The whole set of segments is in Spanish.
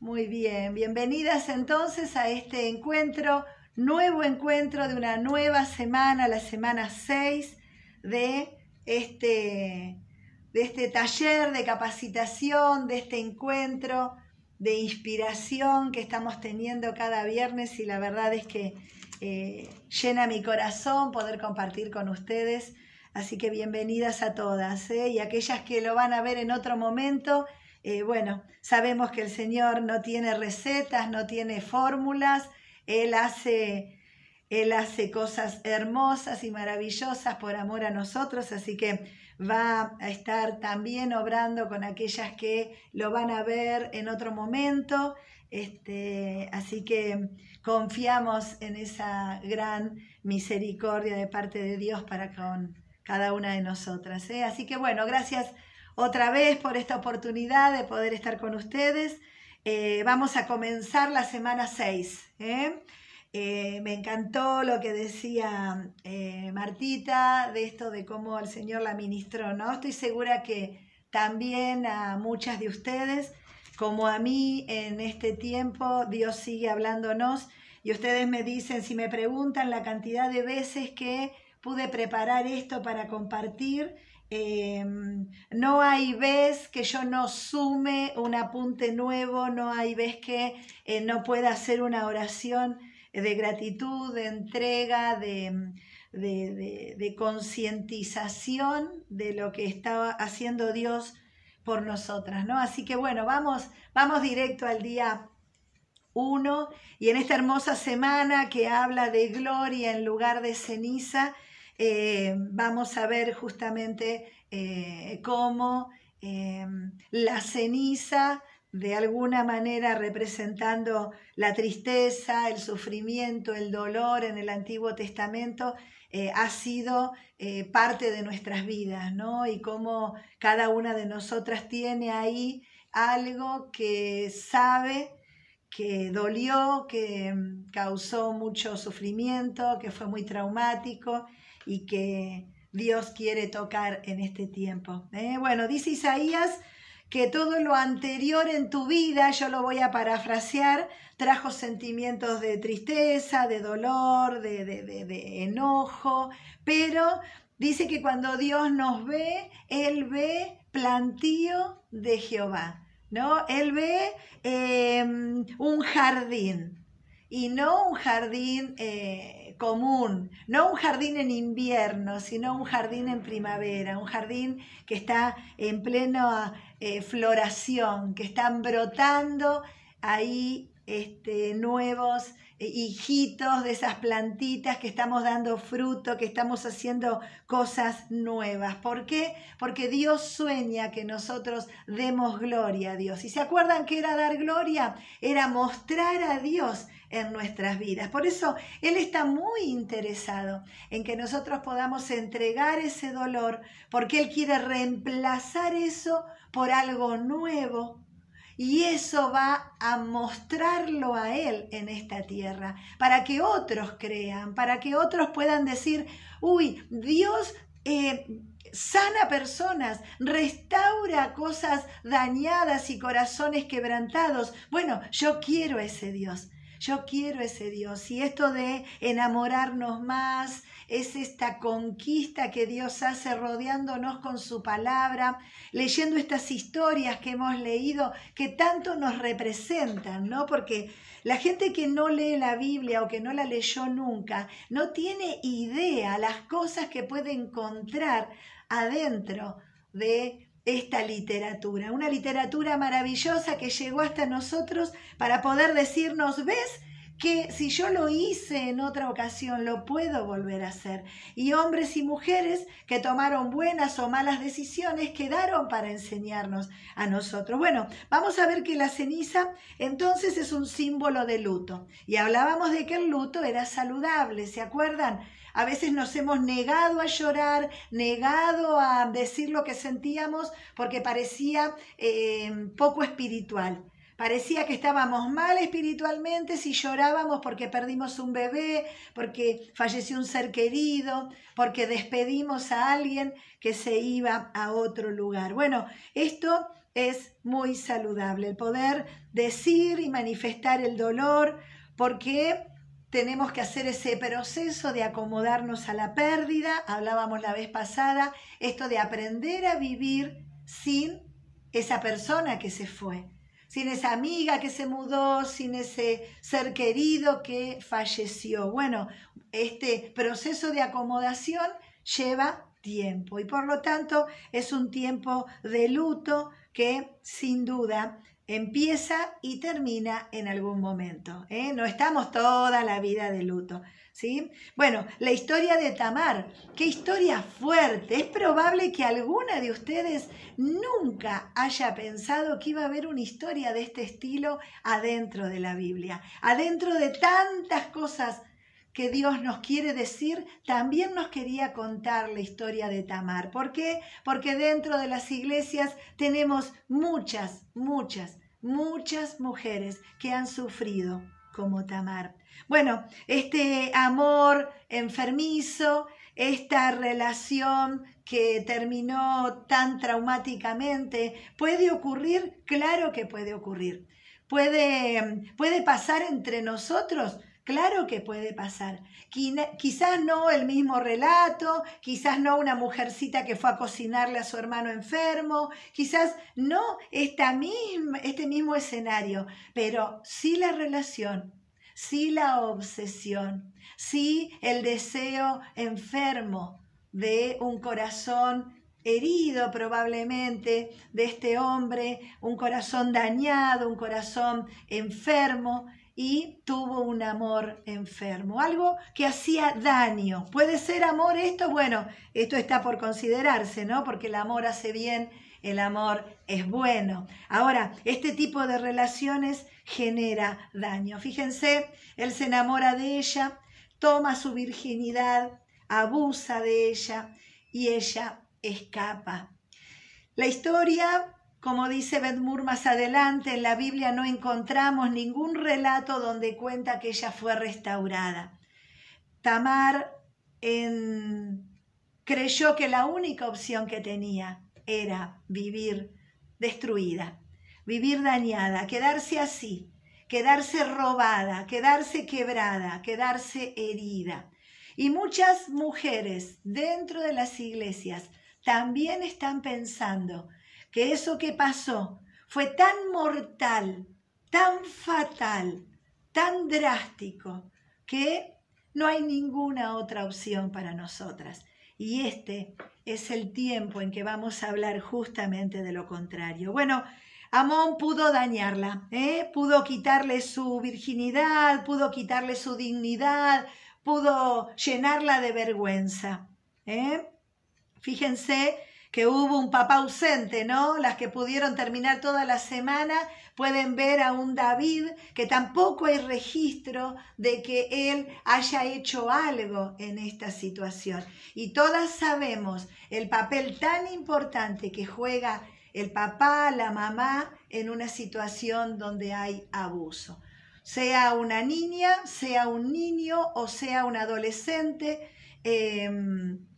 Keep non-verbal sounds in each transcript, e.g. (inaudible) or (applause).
Muy bien, bienvenidas entonces a este encuentro, nuevo encuentro de una nueva semana, la semana 6 de este, de este taller de capacitación, de este encuentro de inspiración que estamos teniendo cada viernes y la verdad es que eh, llena mi corazón poder compartir con ustedes. Así que bienvenidas a todas ¿eh? y aquellas que lo van a ver en otro momento eh, bueno, sabemos que el Señor no tiene recetas, no tiene fórmulas, Él hace, Él hace cosas hermosas y maravillosas por amor a nosotros, así que va a estar también obrando con aquellas que lo van a ver en otro momento. Este, así que confiamos en esa gran misericordia de parte de Dios para con cada una de nosotras. ¿eh? Así que bueno, gracias otra vez por esta oportunidad de poder estar con ustedes. Eh, vamos a comenzar la semana 6. ¿eh? Eh, me encantó lo que decía Martita de esto de cómo el Señor la ministró, ¿no? Estoy segura que también a muchas de ustedes, como a mí en este tiempo, Dios sigue hablándonos y ustedes me dicen, si me preguntan la cantidad de veces que pude preparar esto para compartir, Em, no hay vez que yo no sume un apunte nuevo, no hay vez que eh, no pueda hacer una oración de gratitud, de entrega, de, de, concientización de lo que estaba haciendo Dios por nosotras, ¿no? Así que bueno, vamos, vamos directo al día 1 y en esta hermosa semana que habla de gloria en lugar de ceniza, eh, vamos a ver justamente eh, cómo eh, la ceniza, de alguna manera representando la tristeza, el sufrimiento, el dolor en el Antiguo Testamento, ha sido parte de nuestras vidas, ¿no? Y cómo cada una de nosotras tiene ahí algo que sabe que dolió, que mm, causó mucho sufrimiento, que fue muy traumático y que Dios quiere tocar en este tiempo. ¿eh? Bueno, dice Isaías que todo lo anterior en tu vida, yo lo voy a parafrasear, trajo sentimientos de tristeza, de dolor, de, de enojo, pero dice que cuando Dios nos ve, Él ve plantío de Jehová, ¿no? Él ve em, un jardín y no un jardín... Eh, común, no un jardín en invierno, sino un jardín en primavera, un jardín que está en plena eh, floración, que están brotando ahí este, nuevos eh, hijitos de esas plantitas que estamos dando fruto, que estamos haciendo cosas nuevas. ¿Por qué? Porque Dios sueña que nosotros demos gloria a Dios. ¿Y se acuerdan que era dar gloria? Era mostrar a Dios en nuestras vidas. Por eso Él está muy interesado en que nosotros podamos entregar ese dolor, porque Él quiere reemplazar eso por algo nuevo. Y eso va a mostrarlo a Él en esta tierra, para que otros crean, para que otros puedan decir, uy, Dios eh, sana personas, restaura cosas dañadas y corazones quebrantados. Bueno, yo quiero ese Dios. Yo quiero ese Dios. Y esto de enamorarnos más es esta conquista que Dios hace rodeándonos con su palabra, leyendo estas historias que hemos leído que tanto nos representan, ¿no? Porque la gente que no lee la Biblia o que no la leyó nunca no tiene idea las cosas que puede encontrar adentro de esta literatura, una literatura maravillosa que llegó hasta nosotros para poder decirnos, ¿ves? que si yo lo hice en otra ocasión, lo puedo volver a hacer. Y hombres y mujeres que tomaron buenas o malas decisiones quedaron para enseñarnos a nosotros. Bueno, vamos a ver que la ceniza entonces es un símbolo de luto. Y hablábamos de que el luto era saludable, ¿se acuerdan? A veces nos hemos negado a llorar, negado a decir lo que sentíamos porque parecía eh, poco espiritual. Parecía que estábamos mal espiritualmente si llorábamos porque perdimos un bebé, porque falleció un ser querido, porque despedimos a alguien que se iba a otro lugar. Bueno, esto es muy saludable, el poder decir y manifestar el dolor, porque tenemos que hacer ese proceso de acomodarnos a la pérdida, hablábamos la vez pasada, esto de aprender a vivir sin esa persona que se fue, sin esa amiga que se mudó, sin ese ser querido que falleció. Bueno, este proceso de acomodación lleva tiempo y por lo tanto es un tiempo de luto que sin duda empieza y termina en algún momento. ¿eh? No estamos toda la vida de luto. ¿sí? Bueno, la historia de Tamar, qué historia fuerte. Es probable que alguna de ustedes nunca haya pensado que iba a haber una historia de este estilo adentro de la Biblia, adentro de tantas cosas que Dios nos quiere decir, también nos quería contar la historia de Tamar. ¿Por qué? Porque dentro de las iglesias tenemos muchas, muchas, muchas mujeres que han sufrido como Tamar. Bueno, este amor enfermizo, esta relación que terminó tan traumáticamente, ¿puede ocurrir? Claro que puede ocurrir. ¿Puede, puede pasar entre nosotros? Claro que puede pasar. Quizás no el mismo relato, quizás no una mujercita que fue a cocinarle a su hermano enfermo, quizás no esta misma, este mismo escenario, pero sí la relación, sí la obsesión, sí el deseo enfermo de un corazón herido probablemente de este hombre, un corazón dañado, un corazón enfermo y tuvo un amor enfermo, algo que hacía daño. ¿Puede ser amor esto? Bueno, esto está por considerarse, ¿no? Porque el amor hace bien, el amor es bueno. Ahora, este tipo de relaciones genera daño. Fíjense, él se enamora de ella, toma su virginidad, abusa de ella y ella escapa. La historia como dice Bedmur más adelante, en la Biblia no encontramos ningún relato donde cuenta que ella fue restaurada. Tamar creyó que la única opción que tenía era vivir destruida, vivir dañada, quedarse así, quedarse robada, quedarse quebrada, quedarse herida. Y muchas mujeres dentro de las iglesias también están pensando, que eso que pasó fue tan mortal, tan fatal, tan drástico, que no hay ninguna otra opción para nosotras. Y este es el tiempo en que vamos a hablar justamente de lo contrario. Bueno, Amón pudo dañarla, ¿eh? pudo quitarle su virginidad, pudo quitarle su dignidad, pudo llenarla de vergüenza. ¿eh? Fíjense que hubo un papá ausente, ¿no? Las que pudieron terminar toda la semana pueden ver a un David que tampoco hay registro de que él haya hecho algo en esta situación. Y todas sabemos el papel tan importante que juega el papá, la mamá en una situación donde hay abuso. Sea una niña, sea un niño o sea un adolescente. Em,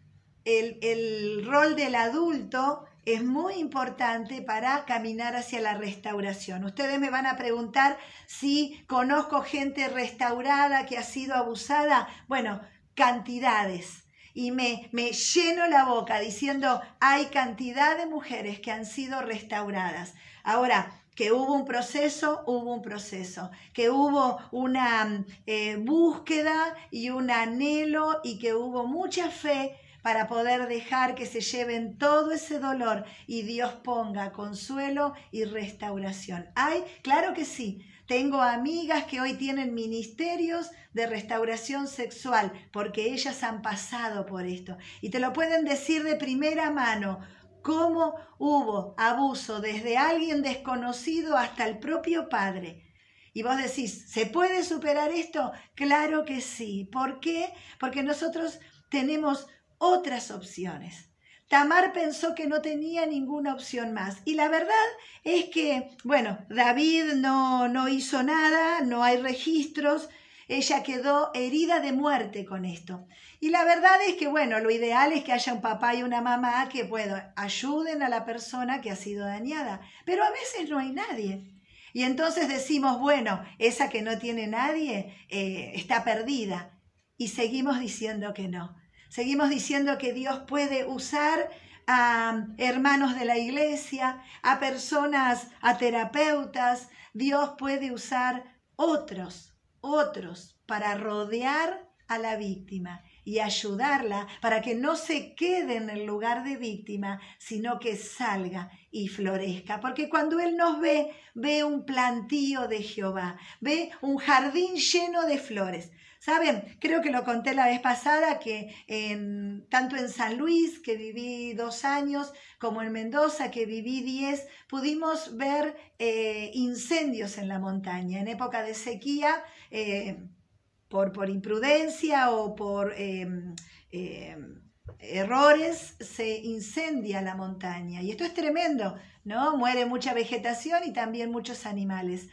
el, rol del adulto es muy importante para caminar hacia la restauración. Ustedes me van a preguntar si conozco gente restaurada que ha sido abusada. Bueno, cantidades. Y me, me lleno la boca diciendo, hay cantidad de mujeres que han sido restauradas. Ahora, que hubo un proceso, hubo un proceso, que hubo una eh, búsqueda y un anhelo y que hubo mucha fe para poder dejar que se lleven todo ese dolor y Dios ponga consuelo y restauración. ¿Hay? Claro que sí. Tengo amigas que hoy tienen ministerios de restauración sexual porque ellas han pasado por esto y te lo pueden decir de primera mano cómo hubo abuso desde alguien desconocido hasta el propio padre. Y vos decís, ¿se puede superar esto? Claro que sí. ¿Por qué? Porque nosotros tenemos otras opciones. Tamar pensó que no tenía ninguna opción más. Y la verdad es que, bueno, David no, no hizo nada, no hay registros. ella quedó herida de muerte con esto. Y la verdad es que, bueno, lo ideal es que haya un papá y una mamá que, bueno, ayuden a la persona que ha sido dañada. Pero a veces no hay nadie. Y entonces decimos, bueno, esa que no tiene nadie eh, está perdida. Y seguimos diciendo que no. Seguimos diciendo que Dios puede usar a hermanos de la iglesia, a personas, a terapeutas. Dios puede usar otros, otros, para rodear a la víctima y ayudarla para que no se quede en el lugar de víctima, sino que salga y florezca. Porque cuando Él nos ve, ve un plantío de Jehová, ve un jardín lleno de flores. Saben, creo que lo conté la vez pasada que en, tanto en San Luis, que viví dos años, como en Mendoza, que viví diez, pudimos ver eh, incendios en la montaña. En época de sequía, eh, por, por, imprudencia o por em, em, errores, se incendia la montaña. Y esto es tremendo, ¿no? Muere mucha vegetación y también muchos animales.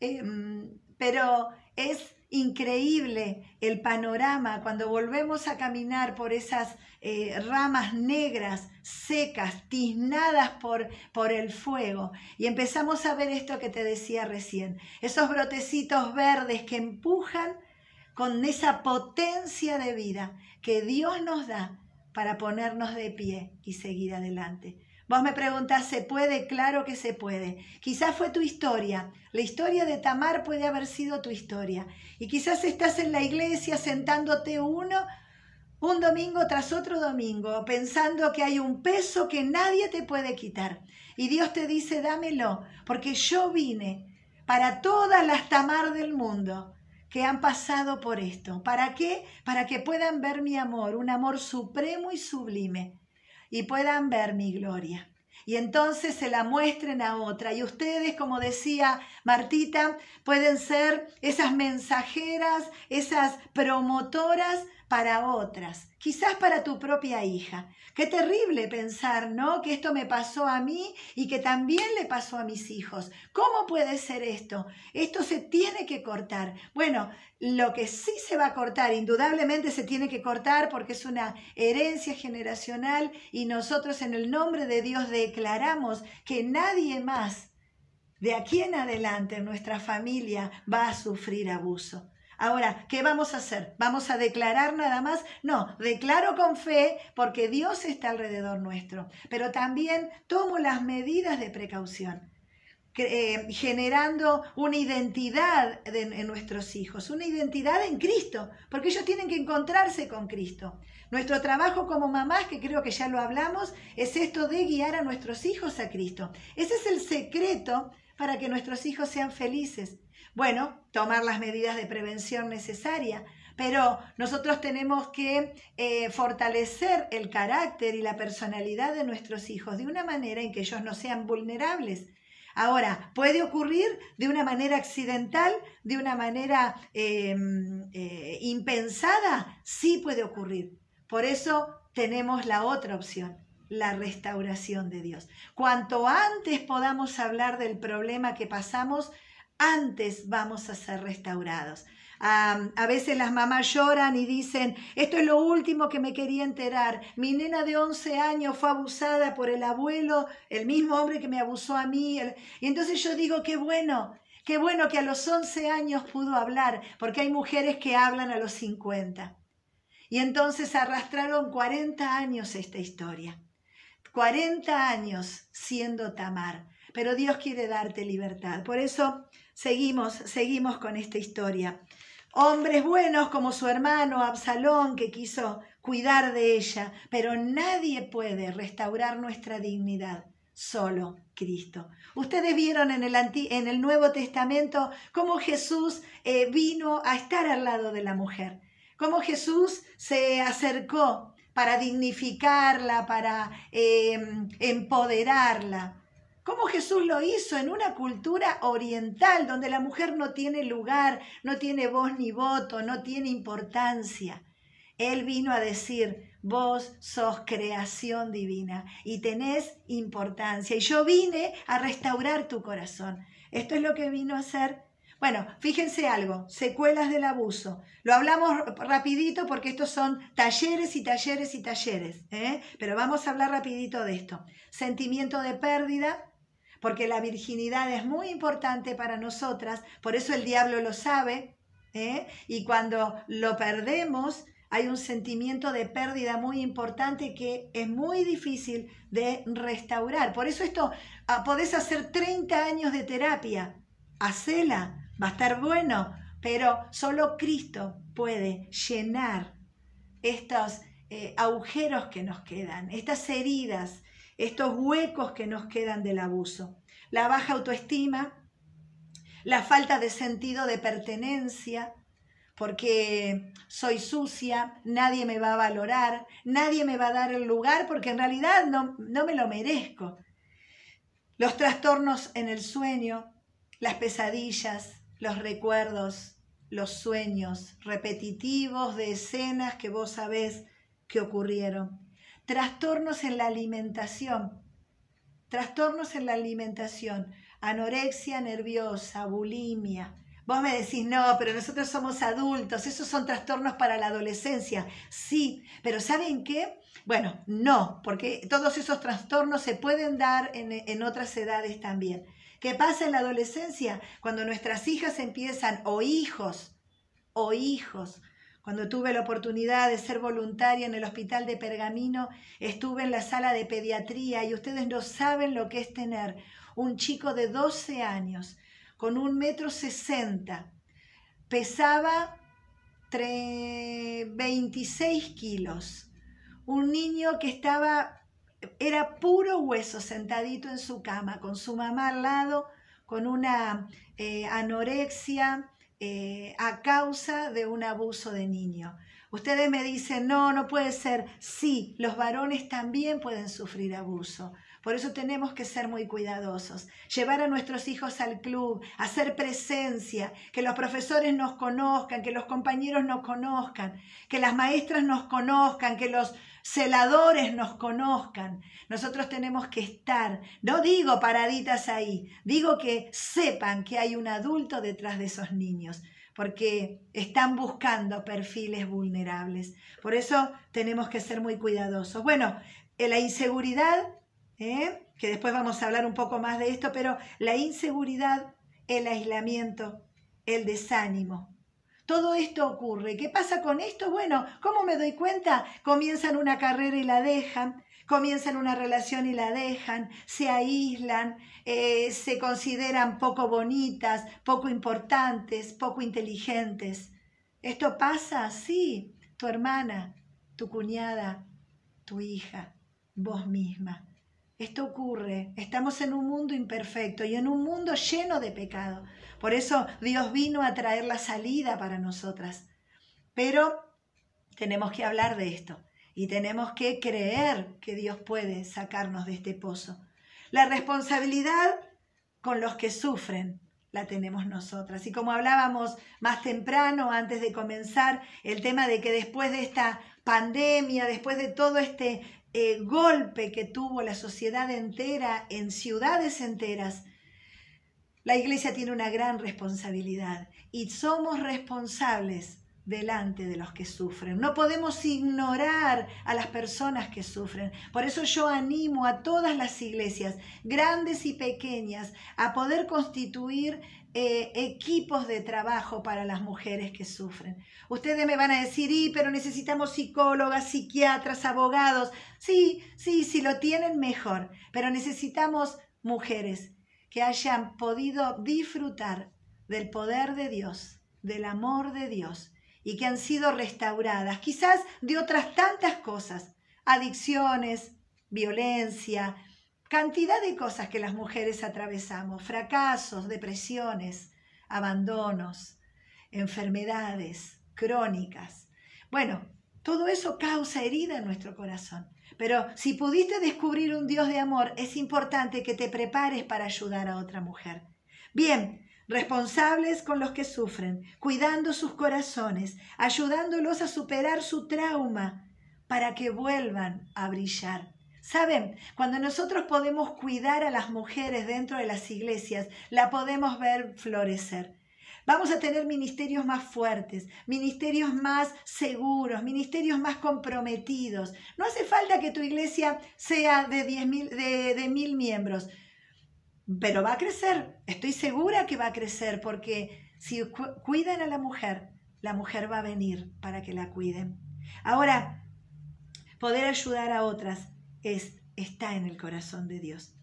Em, pero es increíble el panorama cuando volvemos a caminar por esas eh, ramas negras, secas, tiznadas por, por el fuego. Y empezamos a ver esto que te decía recién, esos brotecitos verdes que empujan con esa potencia de vida que Dios nos da para ponernos de pie y seguir adelante. Vos me preguntás, ¿se puede? Claro que se puede. Quizás fue tu historia. La historia de Tamar puede haber sido tu historia. Y quizás estás en la iglesia sentándote uno un domingo tras otro domingo, pensando que hay un peso que nadie te puede quitar. Y Dios te dice, dámelo, porque yo vine para todas las Tamar del mundo que han pasado por esto. ¿Para qué? Para que puedan ver mi amor, un amor supremo y sublime y puedan ver mi gloria. Y entonces se la muestren a otra. Y ustedes, como decía Martita, pueden ser esas mensajeras, esas promotoras para otras, quizás para tu propia hija. Qué terrible pensar, ¿no? Que esto me pasó a mí y que también le pasó a mis hijos. ¿Cómo puede ser esto? Esto se tiene que cortar. Bueno, lo que sí se va a cortar, indudablemente se tiene que cortar porque es una herencia generacional y nosotros en el nombre de Dios declaramos que nadie más de aquí en adelante en nuestra familia va a sufrir abuso. Ahora, ¿qué vamos a hacer? ¿Vamos a declarar nada más? No, declaro con fe porque Dios está alrededor nuestro, pero también tomo las medidas de precaución. Eh, generando una identidad en nuestros hijos, una identidad en Cristo, porque ellos tienen que encontrarse con Cristo. Nuestro trabajo como mamás, que creo que ya lo hablamos, es esto de guiar a nuestros hijos a Cristo. Ese es el secreto para que nuestros hijos sean felices. Bueno, tomar las medidas de prevención necesarias, pero nosotros tenemos que eh, fortalecer el carácter y la personalidad de nuestros hijos de una manera en que ellos no sean vulnerables. Ahora, ¿puede ocurrir de una manera accidental, de una manera em, eh, impensada? Sí puede ocurrir. Por eso tenemos la otra opción, la restauración de Dios. Cuanto antes podamos hablar del problema que pasamos, antes vamos a ser restaurados. a veces las mamás lloran y dicen, esto es lo último que me quería enterar. Mi nena de 11 años fue abusada por el abuelo, el mismo hombre que me abusó a mí. Y entonces yo digo, qué bueno, qué bueno que a los 11 años pudo hablar, porque hay mujeres que hablan a los 50. Y entonces arrastraron 40 años esta historia. 40 años siendo Tamar. Pero Dios quiere darte libertad. Por eso Seguimos, seguimos con esta historia. Hombres buenos como su hermano Absalón que quiso cuidar de ella, pero nadie puede restaurar nuestra dignidad, solo Cristo. Ustedes vieron en el, Nuevo Testamento cómo Jesús eh, vino a estar al lado de la mujer, cómo Jesús se acercó para dignificarla, para eh, empoderarla. ¿Cómo Jesús lo hizo en una cultura oriental donde la mujer no tiene lugar, no tiene voz ni voto, no tiene importancia? Él vino a decir, vos sos creación divina y tenés importancia. Y yo vine a restaurar tu corazón. Esto es lo que vino a hacer. Bueno, fíjense algo, secuelas del abuso. Lo hablamos rapidito porque estos son talleres y talleres y talleres, ¿eh? pero vamos a hablar rapidito de esto. Sentimiento de pérdida, porque la virginidad es muy importante para nosotras, por eso el diablo lo sabe, ¿eh? y cuando lo perdemos, hay un sentimiento de pérdida muy importante que es muy difícil de restaurar. Por eso esto, ah, podés hacer 30 años de terapia, hacela, va a estar bueno, pero solo Cristo puede llenar estos eh, agujeros que nos quedan, estas heridas, estos huecos que nos quedan del abuso. La baja autoestima, la falta de sentido de pertenencia, porque soy sucia, nadie me va a valorar, nadie me va a dar el lugar porque en realidad no, no me lo merezco. Los trastornos en el sueño, las pesadillas, los recuerdos, los sueños repetitivos de escenas que vos sabés que ocurrieron. Trastornos en la alimentación. Trastornos en la alimentación. Anorexia nerviosa, bulimia. Vos me decís, no, pero nosotros somos adultos, esos son trastornos para la adolescencia. Sí, pero ¿saben qué? Bueno, no, porque todos esos trastornos se pueden dar en, otras edades también. ¿Qué pasa en la adolescencia? Cuando nuestras hijas empiezan, o hijos, o hijos. Cuando tuve la oportunidad de ser voluntaria en el hospital de Pergamino, estuve en la sala de pediatría y ustedes no saben lo que es tener un chico de 12 años con un metro sesenta, pesaba 26 kilos, un niño que estaba era puro hueso sentadito en su cama, con su mamá al lado, con una eh, anorexia eh, a causa de un abuso de niño. Ustedes me dicen, no, no puede ser. Sí, los varones también pueden sufrir abuso. Por eso tenemos que ser muy cuidadosos. Llevar a nuestros hijos al club, hacer presencia, que los profesores nos conozcan, que los compañeros nos conozcan, que las maestras nos conozcan, que los celadores nos conozcan. Nosotros tenemos que estar, no digo paraditas ahí, digo que sepan que hay un adulto detrás de esos niños, porque están buscando perfiles vulnerables. Por eso tenemos que ser muy cuidadosos. Bueno, la inseguridad, ¿eh? que después vamos a hablar un poco más de esto, pero la inseguridad, el aislamiento, el desánimo, todo esto ocurre. ¿Qué pasa con esto? Bueno, ¿cómo me doy cuenta? Comienzan una carrera y la dejan, comienzan una relación y la dejan, se aíslan, eh, se consideran poco bonitas, poco importantes, poco inteligentes. ¿Esto pasa? Sí, tu hermana, tu cuñada, tu hija, vos misma. Esto ocurre. Estamos en un mundo imperfecto y en un mundo lleno de pecado. Por eso Dios vino a traer la salida para nosotras. Pero tenemos que hablar de esto y tenemos que creer que Dios puede sacarnos de este pozo. La responsabilidad con los que sufren la tenemos nosotras. Y como hablábamos más temprano, antes de comenzar, el tema de que después de esta pandemia, después de todo este golpe que tuvo la sociedad entera en ciudades enteras, la iglesia tiene una gran responsabilidad y somos responsables delante de los que sufren. No podemos ignorar a las personas que sufren. Por eso yo animo a todas las iglesias, grandes y pequeñas, a poder constituir eh, equipos de trabajo para las mujeres que sufren. Ustedes me van a decir, y, pero necesitamos psicólogas, psiquiatras, abogados. Sí, sí, si lo tienen mejor, pero necesitamos mujeres que hayan podido disfrutar del poder de Dios, del amor de Dios y que han sido restauradas, quizás de otras tantas cosas, adicciones, violencia, cantidad de cosas que las mujeres atravesamos, fracasos, depresiones, abandonos, enfermedades crónicas. Bueno, todo eso causa herida en nuestro corazón. Pero si pudiste descubrir un Dios de amor, es importante que te prepares para ayudar a otra mujer. Bien, responsables con los que sufren, cuidando sus corazones, ayudándolos a superar su trauma para que vuelvan a brillar. Saben, cuando nosotros podemos cuidar a las mujeres dentro de las iglesias, la podemos ver florecer. Vamos a tener ministerios más fuertes, ministerios más seguros, ministerios más comprometidos. No hace falta que tu iglesia sea de, diez mil, de, de mil miembros, pero va a crecer. Estoy segura que va a crecer porque si cuidan a la mujer, la mujer va a venir para que la cuiden. Ahora, poder ayudar a otras es, está en el corazón de Dios.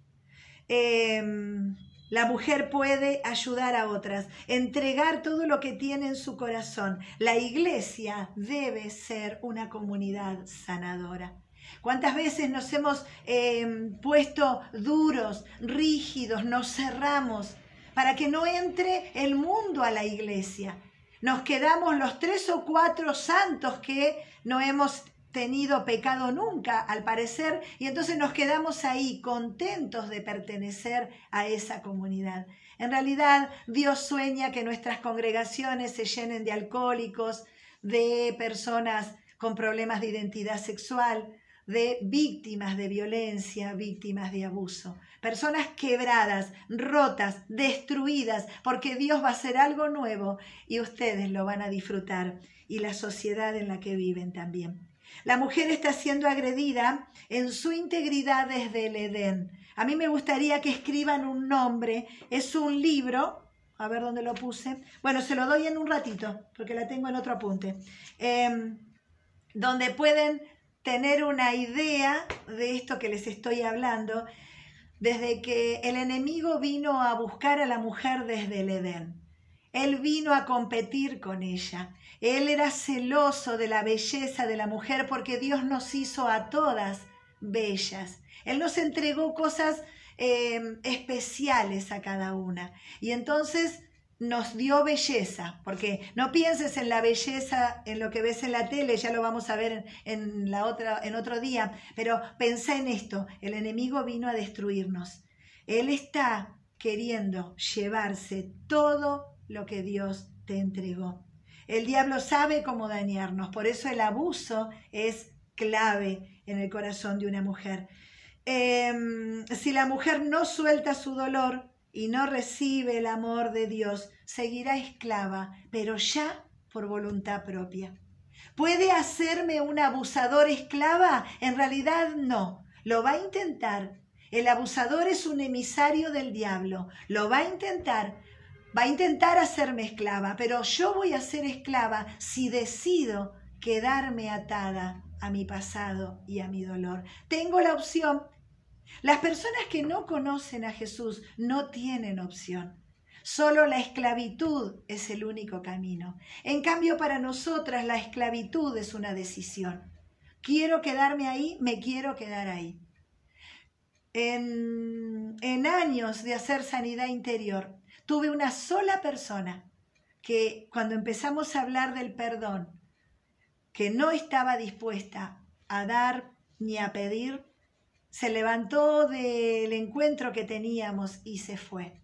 Em, la mujer puede ayudar a otras, entregar todo lo que tiene en su corazón. La iglesia debe ser una comunidad sanadora. ¿Cuántas veces nos hemos em, puesto duros, rígidos, nos cerramos para que no entre el mundo a la iglesia? Nos quedamos los tres o cuatro santos que no hemos tenido pecado nunca, al parecer, y entonces nos quedamos ahí contentos de pertenecer a esa comunidad. En realidad, Dios sueña que nuestras congregaciones se llenen de alcohólicos, de personas con problemas de identidad sexual, de víctimas de violencia, víctimas de abuso, personas quebradas, rotas, destruidas, porque Dios va a hacer algo nuevo y ustedes lo van a disfrutar y la sociedad en la que viven también. La mujer está siendo agredida en su integridad desde el Edén. A mí me gustaría que escriban un nombre. Es un libro. A ver dónde lo puse. Bueno, se lo doy en un ratito, porque la tengo en otro apunte. Em, donde pueden tener una idea de esto que les estoy hablando, desde que el enemigo vino a buscar a la mujer desde el Edén. Él vino a competir con ella. Él era celoso de la belleza de la mujer porque Dios nos hizo a todas bellas. Él nos entregó cosas eh, especiales a cada una. Y entonces nos dio belleza, porque no pienses en la belleza, en lo que ves en la tele, ya lo vamos a ver en, la otra, en otro día, pero pensá en esto, el enemigo vino a destruirnos. Él está queriendo llevarse todo lo que Dios te entregó. El diablo sabe cómo dañarnos, por eso el abuso es clave en el corazón de una mujer. Em, si la mujer no suelta su dolor y no recibe el amor de Dios, seguirá esclava, pero ya por voluntad propia. ¿Puede hacerme un abusador esclava? En realidad no. Lo va a intentar. El abusador es un emisario del diablo. Lo va a intentar, va a intentar hacerme esclava, pero yo voy a ser esclava si decido quedarme atada a mi pasado y a mi dolor. Tengo la opción. Las personas que no conocen a Jesús no tienen opción. Solo la esclavitud es el único camino. En cambio, para nosotras la esclavitud es una decisión. Quiero quedarme ahí, me quiero quedar ahí. En, en años de hacer sanidad interior, Tuve una sola persona que cuando empezamos a hablar del perdón, que no estaba dispuesta a dar ni a pedir, se levantó del encuentro que teníamos y se fue.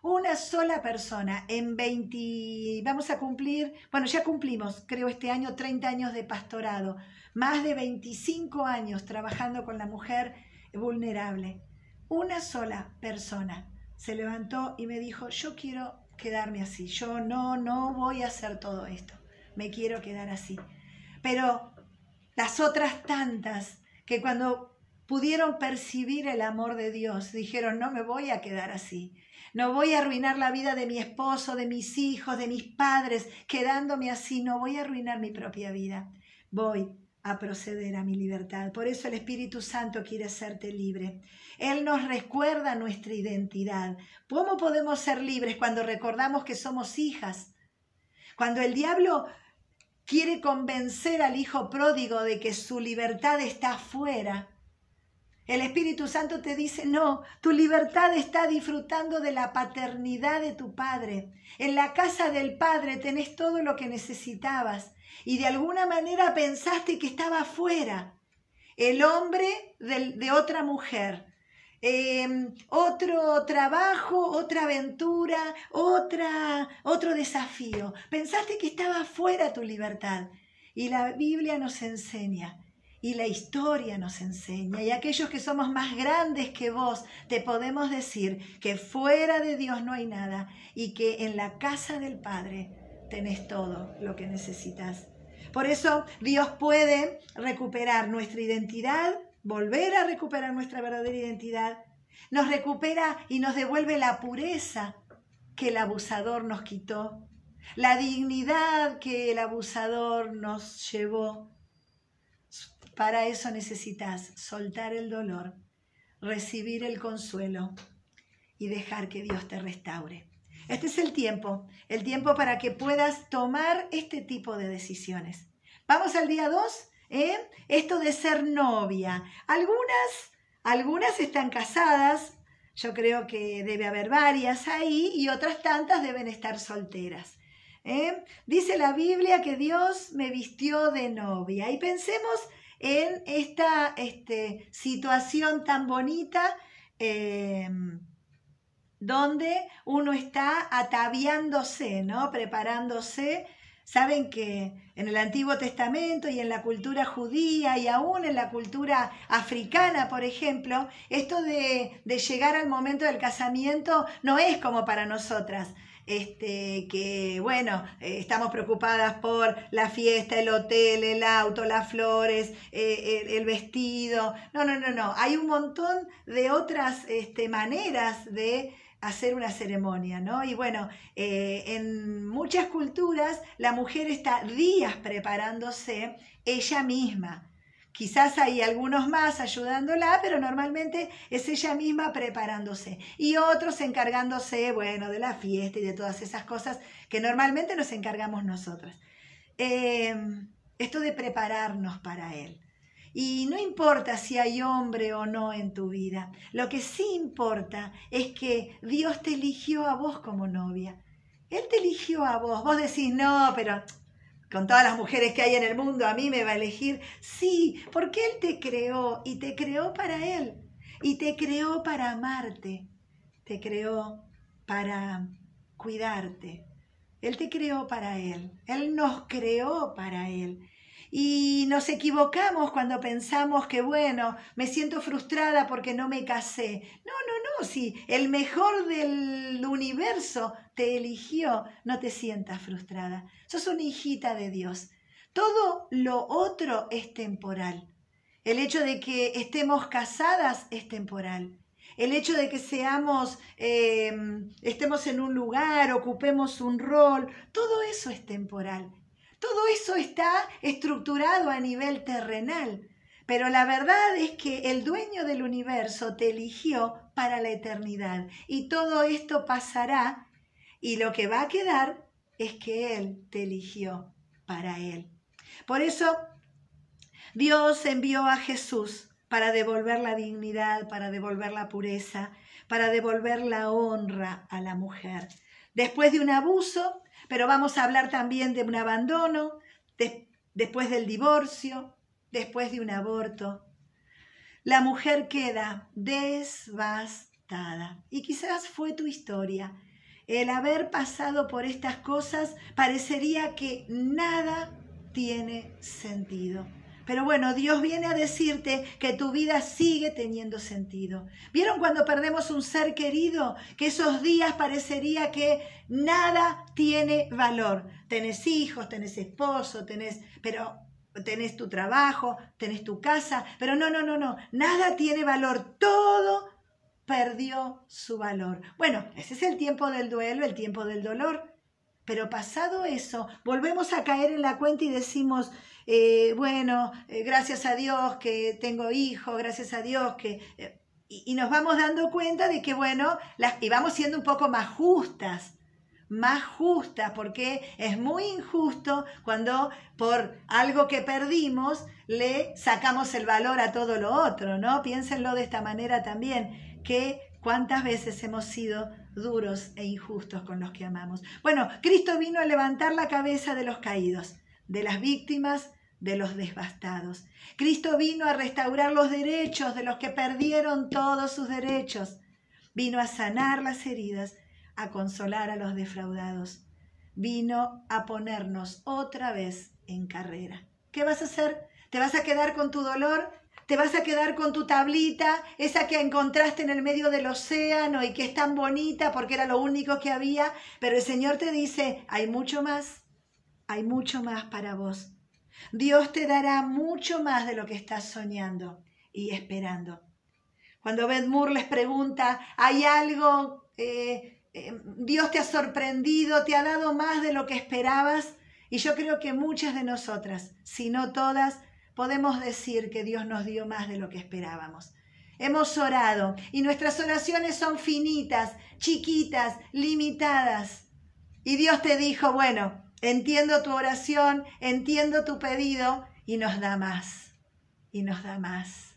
Una sola persona en 20, vamos a cumplir, bueno, ya cumplimos, creo este año, 30 años de pastorado, más de 25 años trabajando con la mujer vulnerable. Una sola persona se levantó y me dijo, yo quiero quedarme así, yo no, no voy a hacer todo esto, me quiero quedar así. Pero las otras tantas que cuando pudieron percibir el amor de Dios, dijeron, no me voy a quedar así, no voy a arruinar la vida de mi esposo, de mis hijos, de mis padres, quedándome así, no voy a arruinar mi propia vida, voy a proceder a mi libertad. Por eso el Espíritu Santo quiere hacerte libre. Él nos recuerda nuestra identidad. ¿Cómo podemos ser libres cuando recordamos que somos hijas? Cuando el diablo quiere convencer al hijo pródigo de que su libertad está afuera, el Espíritu Santo te dice, no, tu libertad está disfrutando de la paternidad de tu Padre. En la casa del Padre tenés todo lo que necesitabas y de alguna manera pensaste que estaba afuera. El hombre de, otra mujer, em, otro trabajo, otra aventura, otra, otro desafío. Pensaste que estaba fuera tu libertad. Y la Biblia nos enseña y la historia nos enseña, y aquellos que somos más grandes que vos, te podemos decir que fuera de Dios no hay nada y que en la casa del Padre tenés todo lo que necesitas. Por eso Dios puede recuperar nuestra identidad, volver a recuperar nuestra verdadera identidad, nos recupera y nos devuelve la pureza que el abusador nos quitó, la dignidad que el abusador nos llevó para eso necesitas soltar el dolor, recibir el consuelo y dejar que Dios te restaure. Este es el tiempo, el tiempo para que puedas tomar este tipo de decisiones. Vamos al día 2, ¿eh? esto de ser novia. Algunas, algunas están casadas, yo creo que debe haber varias ahí y otras tantas deben estar solteras. ¿eh? Dice la Biblia que Dios me vistió de novia y pensemos en esta este, situación tan bonita em, donde uno está ataviándose, ¿no? Preparándose. Saben que en el Antiguo Testamento y en la cultura judía y aún en la cultura africana, por ejemplo, esto de, de llegar al momento del casamiento no es como para nosotras este, que bueno, eh, estamos preocupadas por la fiesta, el hotel, el auto, las flores, eh, el, vestido. No, no, no, no. Hay un montón de otras este, maneras de hacer una ceremonia, ¿no? Y bueno, eh, en muchas culturas la mujer está días preparándose ella misma Quizás hay algunos más ayudándola, pero normalmente es ella misma preparándose. Y otros encargándose, bueno, de la fiesta y de todas esas cosas que normalmente nos encargamos nosotras. Em, esto de prepararnos para Él. Y no importa si hay hombre o no en tu vida, lo que sí importa es que Dios te eligió a vos como novia. Él te eligió a vos. Vos decís, no, pero con todas las mujeres que hay en el mundo, a mí me va a elegir. Sí, porque Él te creó y te creó para Él. Y te creó para amarte. Te creó para cuidarte. Él te creó para Él. Él nos creó para Él. Y nos equivocamos cuando pensamos que, bueno, me siento frustrada porque no me casé. No, no, no, si el mejor del universo te eligió, no te sientas frustrada. Sos una hijita de Dios. Todo lo otro es temporal. El hecho de que estemos casadas es temporal. El hecho de que seamos, em, estemos en un lugar, ocupemos un rol, todo eso es temporal. Todo eso está estructurado a nivel terrenal. Pero la verdad es que el dueño del universo te eligió para la eternidad. Y todo esto pasará y lo que va a quedar es que Él te eligió para Él. Por eso Dios envió a Jesús para devolver la dignidad, para devolver la pureza, para devolver la honra a la mujer. Después de un abuso, pero vamos a hablar también de un abandono, después del divorcio, después de un aborto. La mujer queda desbastada. Y quizás fue tu historia. El haber pasado por estas cosas parecería que nada tiene sentido. Pero bueno, Dios viene a decirte que tu vida sigue teniendo sentido. ¿Vieron cuando perdemos un ser querido? Que esos días parecería que nada tiene valor. Tenés hijos, tenés esposo, tenés, pero tenés tu trabajo, tenés tu casa, pero no, no, no, no, nada tiene valor. Todo perdió su valor. Bueno, ese es el tiempo del duelo, el tiempo del dolor. Pero pasado eso, volvemos a caer en la cuenta y decimos, eh, bueno, eh, gracias a Dios que tengo hijos, gracias a Dios que... Eh, y, nos vamos dando cuenta de que, bueno, las, y vamos siendo un poco más justas, más justas, porque es muy injusto cuando por algo que perdimos le sacamos el valor a todo lo otro, ¿no? Piénsenlo de esta manera también, que cuántas veces hemos sido duros e injustos con los que amamos. Bueno, Cristo vino a levantar la cabeza de los caídos de las víctimas, de los devastados. Cristo vino a restaurar los derechos de los que perdieron todos sus derechos. Vino a sanar las heridas, a consolar a los defraudados. Vino a ponernos otra vez en carrera. ¿Qué vas a hacer? ¿Te vas a quedar con tu dolor? ¿Te vas a quedar con tu tablita, esa que encontraste en el medio del océano y que es tan bonita porque era lo único que había? Pero el Señor te dice, hay mucho más, hay mucho más para vos. Dios te dará mucho más de lo que estás soñando y esperando. Cuando Beth Moore les pregunta, ¿hay algo? Eh, eh, Dios te ha sorprendido, te ha dado más de lo que esperabas. Y yo creo que muchas de nosotras, si no todas, podemos decir que Dios nos dio más de lo que esperábamos. Hemos orado y nuestras oraciones son finitas, chiquitas, limitadas. Y Dios te dijo, bueno, entiendo tu oración, entiendo tu pedido y nos da más, y nos da más,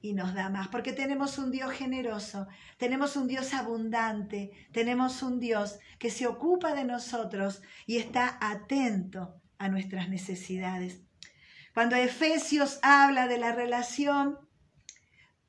y nos da más, porque tenemos un Dios generoso, tenemos un Dios abundante, tenemos un Dios que se ocupa de nosotros y está atento a nuestras necesidades. Cuando Efesios habla de la relación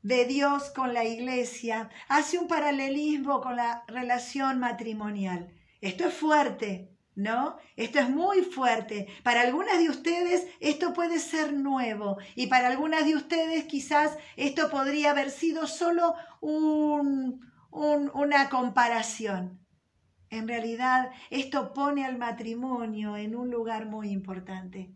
de Dios con la iglesia, hace un paralelismo con la relación matrimonial. Esto es fuerte, ¿no? Esto es muy fuerte. Para algunas de ustedes esto puede ser nuevo y para algunas de ustedes quizás esto podría haber sido solo una comparación. En realidad esto pone al matrimonio en un lugar muy importante.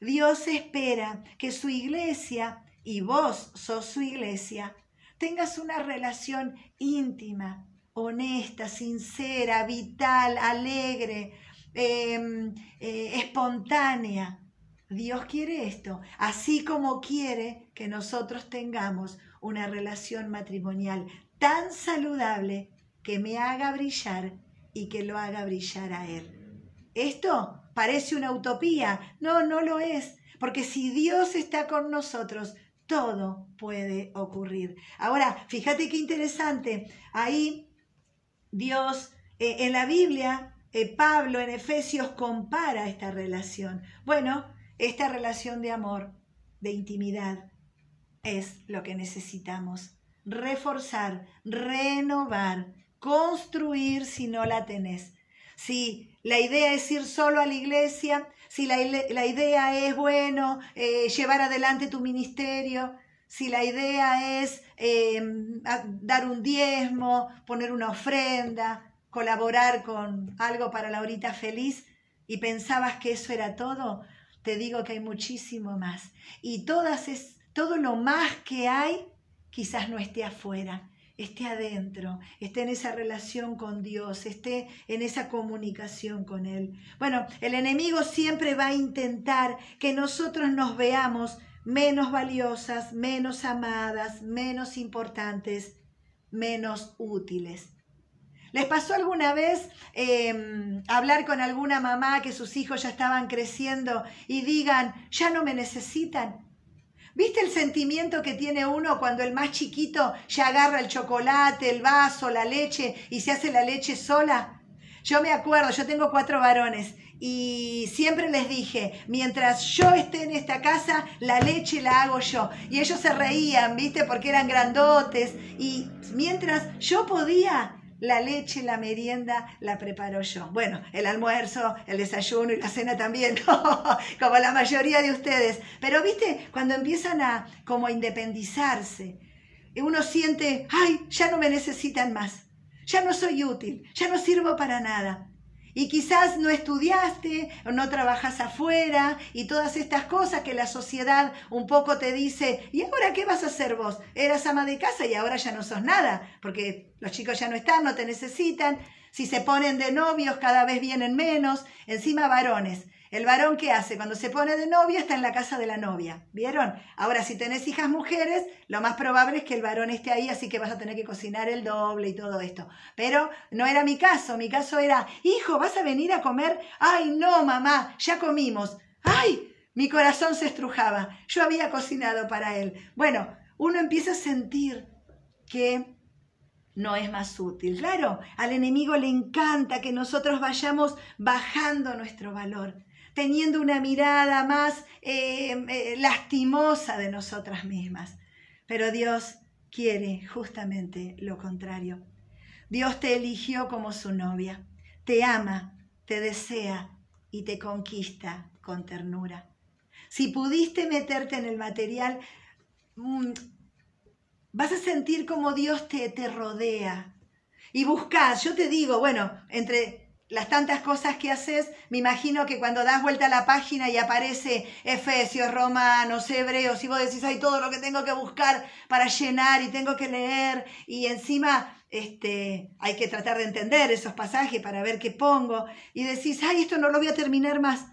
Dios espera que su iglesia, y vos sos su iglesia, tengas una relación íntima, honesta, sincera, vital, alegre, em, eh, espontánea. Dios quiere esto, así como quiere que nosotros tengamos una relación matrimonial tan saludable que me haga brillar y que lo haga brillar a Él. Esto parece una utopía. No, no lo es. Porque si Dios está con nosotros, todo puede ocurrir. Ahora, fíjate qué interesante. Ahí Dios, eh, en la Biblia, eh, Pablo en Efesios compara esta relación. Bueno, esta relación de amor, de intimidad, es lo que necesitamos. Reforzar, renovar, construir si no la tenés. Si la idea es ir solo a la iglesia, si la, idea es, bueno, eh, llevar adelante tu ministerio, si la idea es eh, dar un diezmo, poner una ofrenda, colaborar con algo para la horita feliz y pensabas que eso era todo, te digo que hay muchísimo más. Y todas es, todo lo más que hay quizás no esté afuera esté adentro, esté en esa relación con Dios, esté en esa comunicación con Él. Bueno, el enemigo siempre va a intentar que nosotros nos veamos menos valiosas, menos amadas, menos importantes, menos útiles. ¿Les pasó alguna vez em, hablar con alguna mamá que sus hijos ya estaban creciendo y digan, ya no me necesitan? ¿Viste el sentimiento que tiene uno cuando el más chiquito ya agarra el chocolate, el vaso, la leche y se hace la leche sola? Yo me acuerdo, yo tengo cuatro varones y siempre les dije, mientras yo esté en esta casa, la leche la hago yo. Y ellos se reían, ¿viste? Porque eran grandotes. Y mientras yo podía, la leche, la merienda la preparo yo. Bueno, el almuerzo, el desayuno y la cena también, (laughs) como la mayoría de ustedes. Pero viste, cuando empiezan a como independizarse, uno siente, ay, ya no me necesitan más, ya no soy útil, ya no sirvo para nada y quizás no estudiaste no trabajas afuera y todas estas cosas que la sociedad un poco te dice, ¿y ahora qué vas a hacer vos? Eras ama de casa y ahora ya no sos nada, porque los chicos ya no están, no te necesitan, si se ponen de novios cada vez vienen menos, encima varones. El varón que hace cuando se pone de novia está en la casa de la novia, ¿vieron? Ahora, si tenés hijas mujeres, lo más probable es que el varón esté ahí, así que vas a tener que cocinar el doble y todo esto. Pero no era mi caso, mi caso era, hijo, ¿vas a venir a comer? Ay, no, mamá, ya comimos. Ay, mi corazón se estrujaba, yo había cocinado para él. Bueno, uno empieza a sentir que no es más útil. Claro, al enemigo le encanta que nosotros vayamos bajando nuestro valor teniendo una mirada más eh, eh, lastimosa de nosotras mismas. Pero Dios quiere justamente lo contrario. Dios te eligió como su novia, te ama, te desea y te conquista con ternura. Si pudiste meterte en el material, mm, vas a sentir como Dios te, te rodea. Y buscas, yo te digo, bueno, entre las tantas cosas que haces, me imagino que cuando das vuelta a la página y aparece Efesios, Romanos, Hebreos, y vos decís, hay todo lo que tengo que buscar para llenar y tengo que leer, y encima este, hay que tratar de entender esos pasajes para ver qué pongo, y decís, ay, esto no lo voy a terminar más.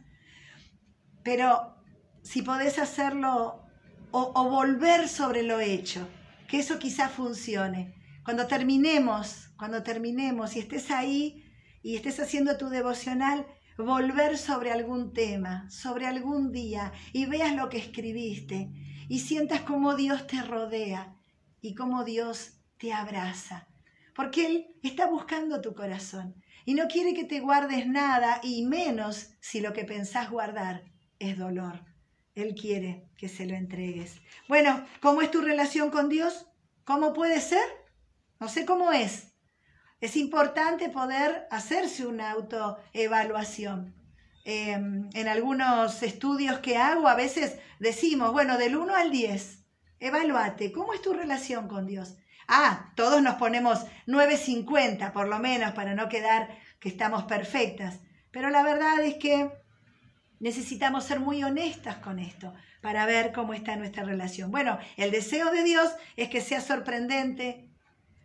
Pero si podés hacerlo o, o volver sobre lo hecho, que eso quizás funcione. Cuando terminemos, cuando terminemos y estés ahí y estés haciendo tu devocional, volver sobre algún tema, sobre algún día y veas lo que escribiste y sientas cómo Dios te rodea y cómo Dios te abraza. Porque Él está buscando tu corazón y no quiere que te guardes nada y menos si lo que pensás guardar es dolor. Él quiere que se lo entregues. Bueno, ¿cómo es tu relación con Dios? ¿Cómo puede ser? No sé cómo es. Es importante poder hacerse una autoevaluación. Em, en algunos estudios que hago a veces decimos, bueno, del 1 al 10, evalúate, ¿cómo es tu relación con Dios? Ah, todos nos ponemos 9.50 por lo menos para no quedar que estamos perfectas. Pero la verdad es que necesitamos ser muy honestas con esto para ver cómo está nuestra relación. Bueno, el deseo de Dios es que sea sorprendente,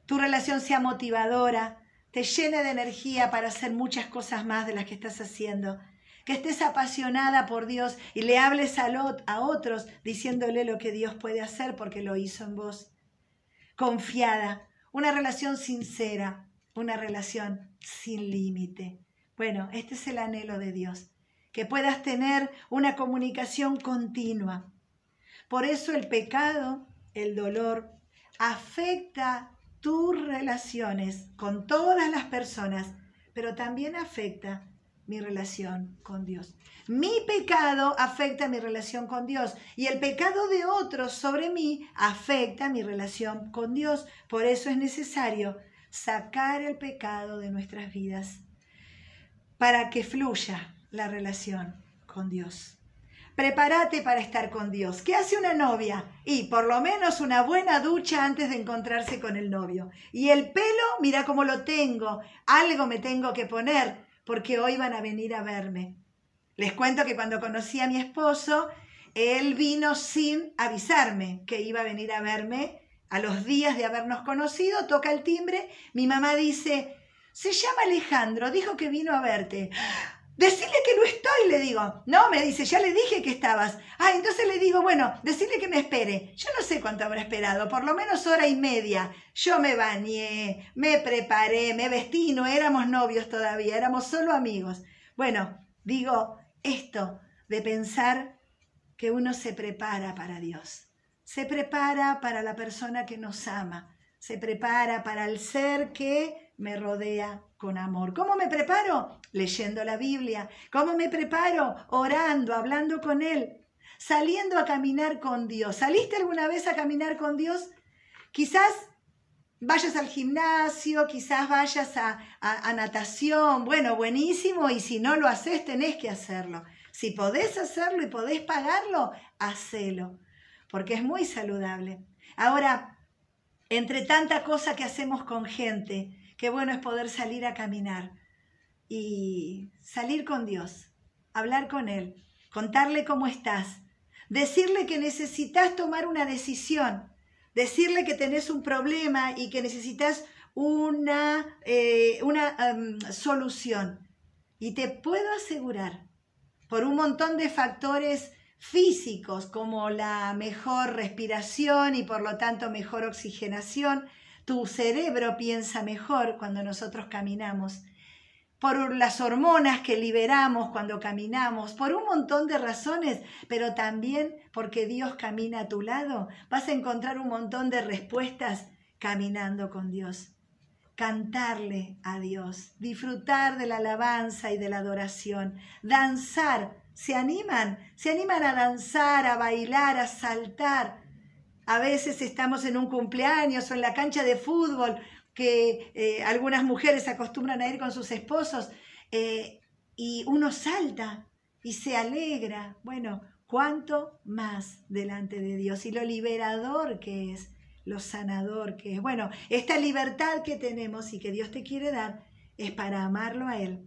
tu relación sea motivadora, te llene de energía para hacer muchas cosas más de las que estás haciendo, que estés apasionada por Dios y le hables a, a otros diciéndole lo que Dios puede hacer porque lo hizo en vos. Confiada, una relación sincera, una relación sin límite. Bueno, este es el anhelo de Dios que puedas tener una comunicación continua. Por eso el pecado, el dolor, afecta tus relaciones con todas las personas, pero también afecta mi relación con Dios. Mi pecado afecta mi relación con Dios y el pecado de otros sobre mí afecta mi relación con Dios. Por eso es necesario sacar el pecado de nuestras vidas para que fluya la relación con Dios. Prepárate para estar con Dios. ¿Qué hace una novia? Y por lo menos una buena ducha antes de encontrarse con el novio. Y el pelo, mira cómo lo tengo. Algo me tengo que poner porque hoy van a venir a verme. Les cuento que cuando conocí a mi esposo, él vino sin avisarme que iba a venir a verme. A los días de habernos conocido, toca el timbre, mi mamá dice, se llama Alejandro, dijo que vino a verte. Decirle que no estoy, le digo. No, me dice, ya le dije que estabas. Ah, entonces le digo, bueno, decirle que me espere. Yo no sé cuánto habrá esperado, por lo menos hora y media. Yo me bañé, me preparé, me vestí, no éramos novios todavía, éramos solo amigos. Bueno, digo esto de pensar que uno se prepara para Dios. Se prepara para la persona que nos ama. Se prepara para el ser que me rodea con amor. ¿Cómo me preparo? Leyendo la Biblia. ¿Cómo me preparo? Orando, hablando con Él, saliendo a caminar con Dios. ¿Saliste alguna vez a caminar con Dios? Quizás vayas al gimnasio, quizás vayas a, a, natación. Bueno, buenísimo. Y si no lo haces, tenés que hacerlo. Si podés hacerlo y podés pagarlo, hacelo. Porque es muy saludable. Ahora, entre tanta cosa que hacemos con gente, Qué bueno es poder salir a caminar y salir con Dios, hablar con Él, contarle cómo estás, decirle que necesitas tomar una decisión, decirle que tenés un problema y que necesitas una, eh, una em, solución. Y te puedo asegurar, por un montón de factores físicos como la mejor respiración y por lo tanto mejor oxigenación, tu cerebro piensa mejor cuando nosotros caminamos, por las hormonas que liberamos cuando caminamos, por un montón de razones, pero también porque Dios camina a tu lado, vas a encontrar un montón de respuestas caminando con Dios. Cantarle a Dios, disfrutar de la alabanza y de la adoración, danzar, se animan, se animan a danzar, a bailar, a saltar, a veces estamos en un cumpleaños o en la cancha de fútbol, que eh, algunas mujeres acostumbran a ir con sus esposos, eh, y uno salta y se alegra. Bueno, cuánto más delante de Dios y lo liberador que es, lo sanador que es. Bueno, esta libertad que tenemos y que Dios te quiere dar es para amarlo a Él,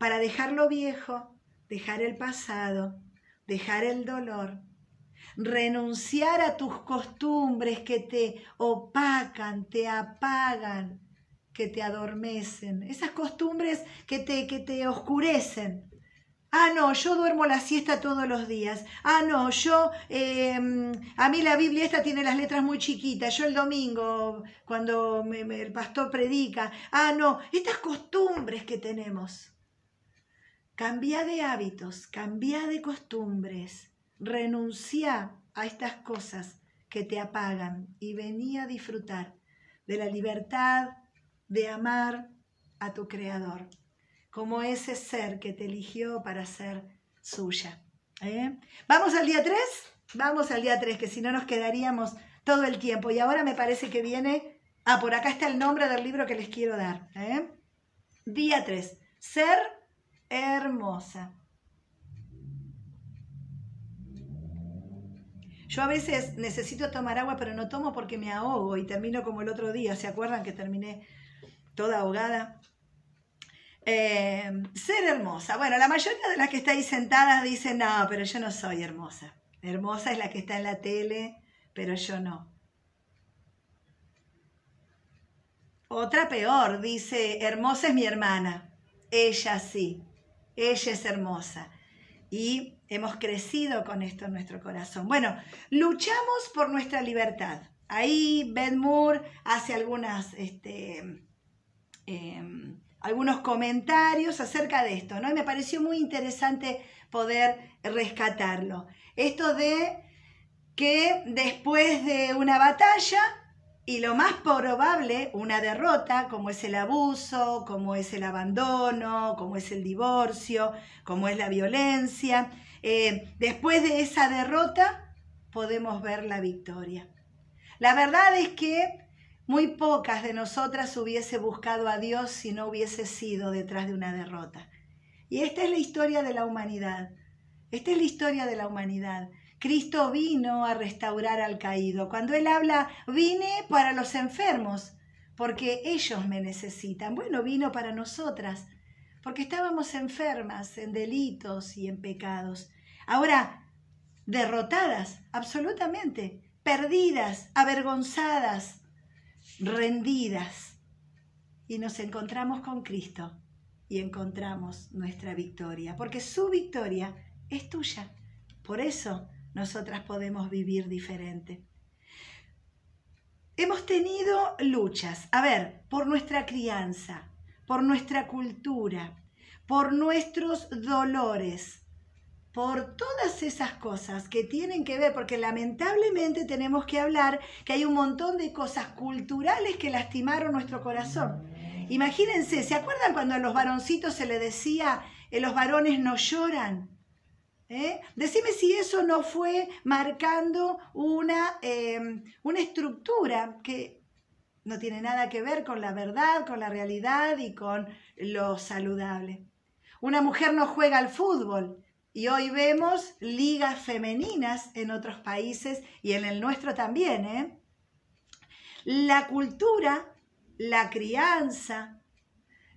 para dejarlo viejo, dejar el pasado, dejar el dolor, renunciar a tus costumbres que te opacan, te apagan, que te adormecen, esas costumbres que te, que te oscurecen. Ah, no, yo duermo la siesta todos los días. Ah, no, yo, em, a mí la Biblia esta tiene las letras muy chiquitas. Yo el domingo, cuando el pastor predica, ah, no, estas costumbres que tenemos. Cambia de hábitos, cambia de costumbres, renuncia a estas cosas que te apagan y vení a disfrutar de la libertad de amar a tu Creador como ese ser que te eligió para ser suya. ¿eh? ¿Vamos al día 3? Vamos al día 3, que si no nos quedaríamos todo el tiempo. Y ahora me parece que viene... Ah, por acá está el nombre del libro que les quiero dar. ¿eh? Día 3. Ser hermosa. Yo a veces necesito tomar agua, pero no tomo porque me ahogo y termino como el otro día. ¿Se acuerdan que terminé toda ahogada? Eh, ser hermosa. Bueno, la mayoría de las que estáis sentadas dicen, no, pero yo no soy hermosa. Hermosa es la que está en la tele, pero yo no. Otra peor, dice, hermosa es mi hermana. Ella sí, ella es hermosa. Y hemos crecido con esto en nuestro corazón. Bueno, luchamos por nuestra libertad. Ahí Ben Moore hace algunas este, em, algunos comentarios acerca de esto, ¿no? Y me pareció muy interesante poder rescatarlo. Esto de que después de una batalla, y lo más probable, una derrota, como es el abuso, como es el abandono, como es el divorcio, como es la violencia, eh, después de esa derrota podemos ver la victoria. La verdad es que muy pocas de nosotras hubiese buscado a Dios si no hubiese sido detrás de una derrota. Y esta es la historia de la humanidad. Esta es la historia de la humanidad. Cristo vino a restaurar al caído. Cuando Él habla, vine para los enfermos, porque ellos me necesitan. Bueno, vino para nosotras, porque estábamos enfermas en delitos y en pecados. Ahora, derrotadas, absolutamente, perdidas, avergonzadas, rendidas y nos encontramos con Cristo y encontramos nuestra victoria, porque su victoria es tuya. Por eso nosotras podemos vivir diferente. Hemos tenido luchas, a ver, por nuestra crianza, por nuestra cultura, por nuestros dolores, por todas esas cosas que tienen que ver, porque lamentablemente tenemos que hablar que hay un montón de cosas culturales que lastimaron nuestro corazón. Imagínense, ¿se acuerdan cuando a los varoncitos se le decía, eh, los varones no lloran? ¿Eh? Decime si eso no fue marcando una, em, una estructura que no tiene nada que ver con la verdad, con la realidad y con lo saludable. Una mujer no juega al fútbol, y hoy vemos ligas femeninas en otros países y en el nuestro también. ¿eh? La cultura, la crianza.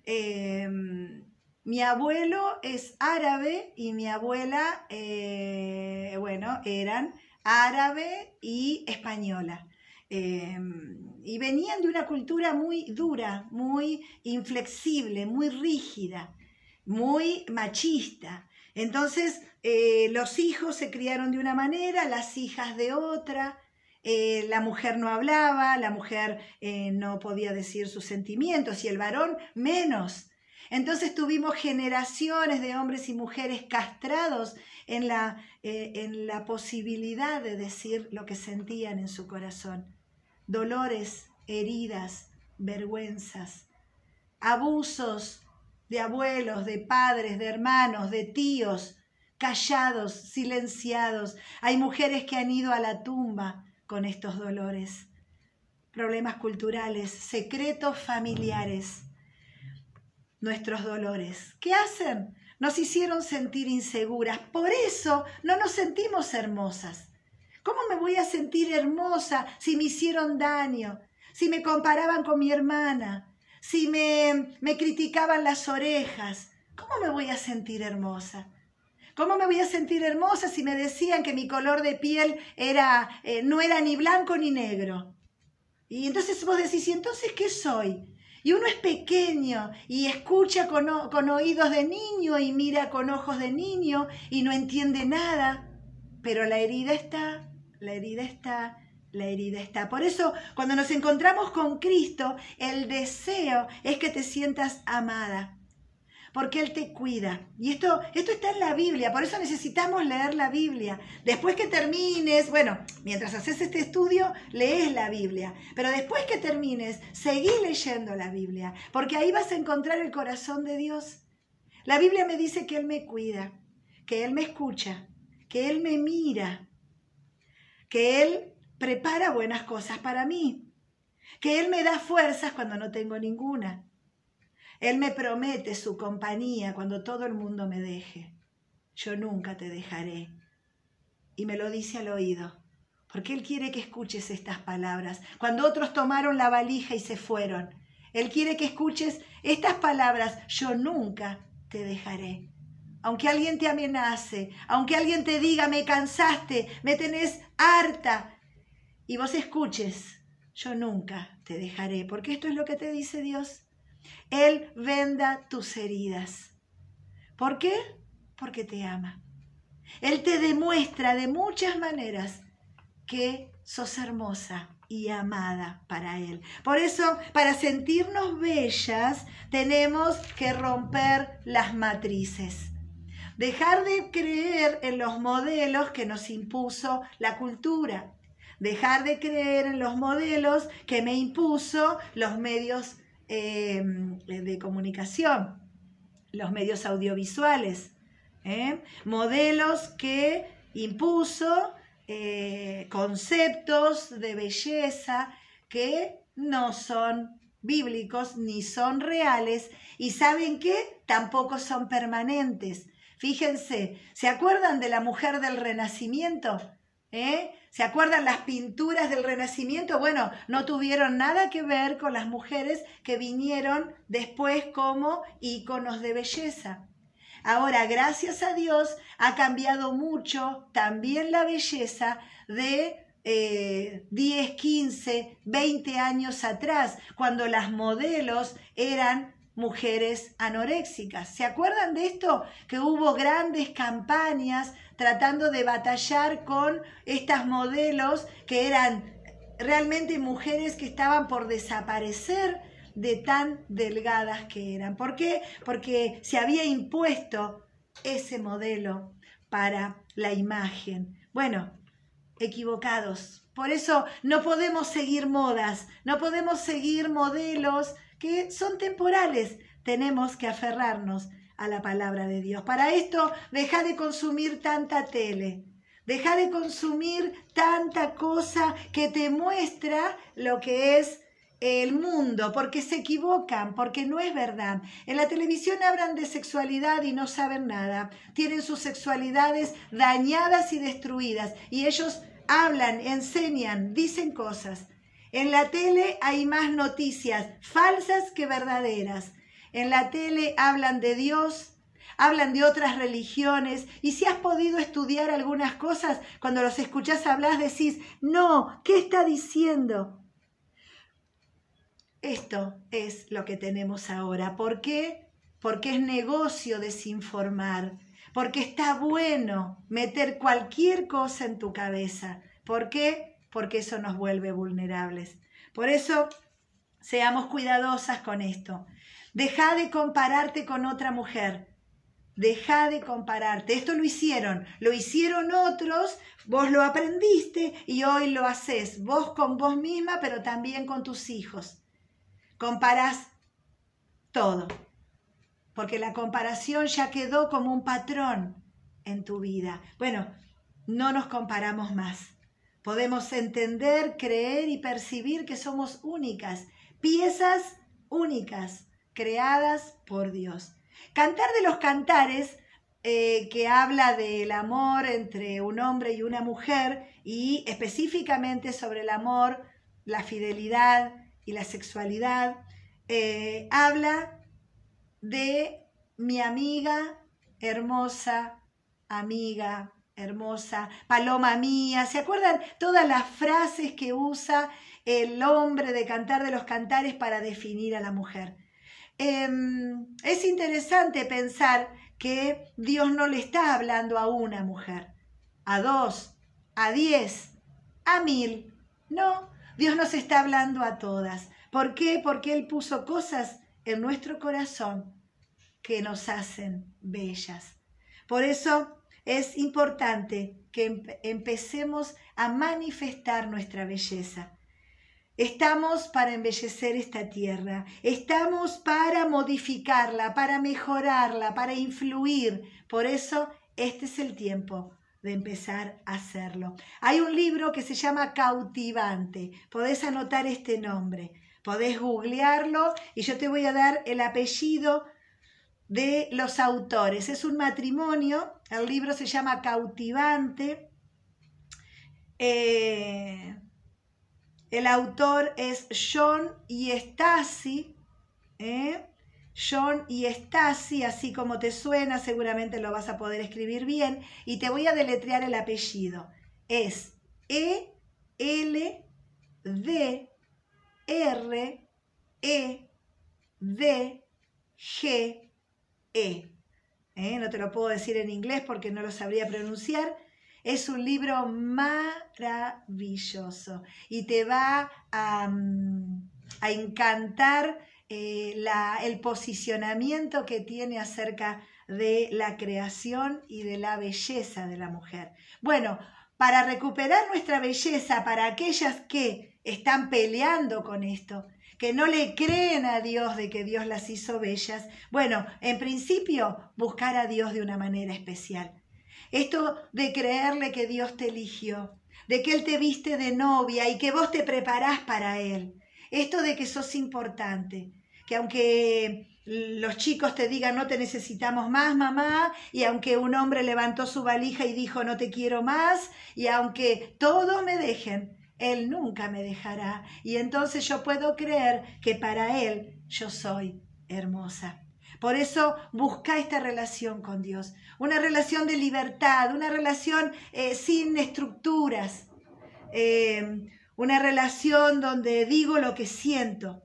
Em, mi abuelo es árabe y mi abuela, eh, bueno, eran árabe y española. Em, y venían de una cultura muy dura, muy inflexible, muy rígida, muy machista. Entonces, eh, los hijos se criaron de una manera, las hijas de otra, eh, la mujer no hablaba, la mujer eh, no podía decir sus sentimientos y el varón menos. Entonces tuvimos generaciones de hombres y mujeres castrados en la, en la posibilidad de decir lo que sentían en su corazón. Dolores, heridas, vergüenzas, abusos, de abuelos, de padres, de hermanos, de tíos, callados, silenciados. Hay mujeres que han ido a la tumba con estos dolores. Problemas culturales, secretos familiares. Nuestros dolores. ¿Qué hacen? nos hicieron sentir inseguras. Por eso no nos sentimos hermosas. ¿Cómo me voy a sentir hermosa si me hicieron daño? Si me comparaban con mi hermana, si me, me criticaban las orejas, ¿cómo me voy a sentir hermosa? ¿Cómo me voy a sentir hermosa si me decían que mi color de piel era, eh, no era ni blanco ni negro? Y entonces vos decís, ¿y entonces qué soy? Y uno es pequeño y escucha con, con oídos de niño y mira con ojos de niño y no entiende nada, pero la herida está, la herida está, la herida está. Por eso, cuando nos encontramos con Cristo, el deseo es que te sientas amada, porque Él te cuida. Y esto, esto está en la Biblia, por eso necesitamos leer la Biblia. Después que termines, bueno, mientras haces este estudio, lees la Biblia, pero después que termines, seguí leyendo la Biblia, porque ahí vas a encontrar el corazón de Dios. La Biblia me dice que Él me cuida, que Él me escucha, que Él me mira, que Él prepara buenas cosas para mí, que Él me da fuerzas cuando no tengo ninguna. Él me promete su compañía cuando todo el mundo me deje. Yo nunca te dejaré. Y me lo dice al oído, porque Él quiere que escuches estas palabras. Cuando otros tomaron la valija y se fueron, Él quiere que escuches estas palabras, yo nunca te dejaré. Aunque alguien te amenace, aunque alguien te diga, me cansaste, me tenés harta, y vos escuches, yo nunca te dejaré, porque esto es lo que te dice Dios. Él venda tus heridas. ¿Por qué? Porque te ama. Él te demuestra de muchas maneras que sos hermosa y amada para Él. Por eso, para sentirnos bellas, tenemos que romper las matrices. Dejar de creer en los modelos que nos impuso la cultura dejar de creer en los modelos que me impuso los medios eh, de comunicación, los medios audiovisuales, ¿eh? modelos que impuso eh, conceptos de belleza que no son bíblicos ni son reales y saben que tampoco son permanentes. Fíjense, ¿se acuerdan de la mujer del Renacimiento? ¿Eh? ¿Se acuerdan las pinturas del Renacimiento? Bueno, no tuvieron nada que ver con las mujeres que vinieron después como íconos de belleza. Ahora, gracias a Dios, ha cambiado mucho también la belleza de 10, 15, 20 años atrás, cuando las modelos eran mujeres anoréxicas. ¿Se acuerdan de esto? Que hubo grandes campañas tratando de batallar con estas modelos que eran realmente mujeres que estaban por desaparecer de tan delgadas que eran. ¿Por qué? Porque se había impuesto ese modelo para la imagen. Bueno, equivocados. Por eso no podemos seguir modas, no podemos seguir modelos que son temporales. Tenemos que aferrarnos a la palabra de Dios. Para esto, deja de consumir tanta tele. Deja de consumir tanta cosa que te muestra lo que es el mundo, porque se equivocan, porque no es verdad. En la televisión hablan de sexualidad y no saben nada. Tienen sus sexualidades dañadas y destruidas. Y ellos hablan, enseñan, dicen cosas. En la tele hay más noticias falsas que verdaderas. En la tele hablan de Dios, hablan de otras religiones y si has podido estudiar algunas cosas, cuando los escuchás hablar decís, no, ¿qué está diciendo? Esto es lo que tenemos ahora. ¿Por qué? Porque es negocio desinformar, porque está bueno meter cualquier cosa en tu cabeza. ¿Por qué? Porque eso nos vuelve vulnerables. Por eso, seamos cuidadosas con esto. Deja de compararte con otra mujer. Deja de compararte. Esto lo hicieron, lo hicieron otros, vos lo aprendiste y hoy lo haces, vos con vos misma, pero también con tus hijos. Comparás todo, porque la comparación ya quedó como un patrón en tu vida. Bueno, no nos comparamos más. Podemos entender, creer y percibir que somos únicas, piezas únicas creadas por Dios. Cantar de los cantares, eh, que habla del amor entre un hombre y una mujer y específicamente sobre el amor, la fidelidad y la sexualidad, eh, habla de mi amiga hermosa, amiga hermosa, paloma mía. ¿Se acuerdan todas las frases que usa el hombre de cantar de los cantares para definir a la mujer? Em, es interesante pensar que Dios no le está hablando a una mujer, a dos, a diez, a mil. No, Dios nos está hablando a todas. ¿Por qué? Porque Él puso cosas en nuestro corazón que nos hacen bellas. Por eso es importante que empecemos a manifestar nuestra belleza. Estamos para embellecer esta tierra, estamos para modificarla, para mejorarla, para influir. Por eso este es el tiempo de empezar a hacerlo. Hay un libro que se llama Cautivante. Podés anotar este nombre, podés googlearlo y yo te voy a dar el apellido de los autores. Es un matrimonio, el libro se llama Cautivante. Eh, el autor es John y Stasi. ¿eh? John y Stasi, así como te suena, seguramente lo vas a poder escribir bien. Y te voy a deletrear el apellido. Es E, L, D, R, E, D, G, E. ¿Eh? No te lo puedo decir en inglés porque no lo sabría pronunciar. Es un libro maravilloso y te va a, mm, encantar eh, el posicionamiento que tiene acerca de la creación y de la belleza de la mujer. Bueno, para recuperar nuestra belleza, para aquellas que están peleando con esto, que no le creen a Dios de que Dios las hizo bellas, bueno, en principio buscar a Dios de una manera especial. Esto de creerle que Dios te eligió, de que Él te viste de novia y que vos te preparás para Él. Esto de que sos importante, que aunque los chicos te digan no te necesitamos más, mamá, y aunque un hombre levantó su valija y dijo no te quiero más, y aunque todos me dejen, Él nunca me dejará. Y entonces yo puedo creer que para Él yo soy hermosa. Por eso busca esta relación con Dios, una relación de libertad, una relación eh, sin estructuras, eh, una relación donde digo lo que siento.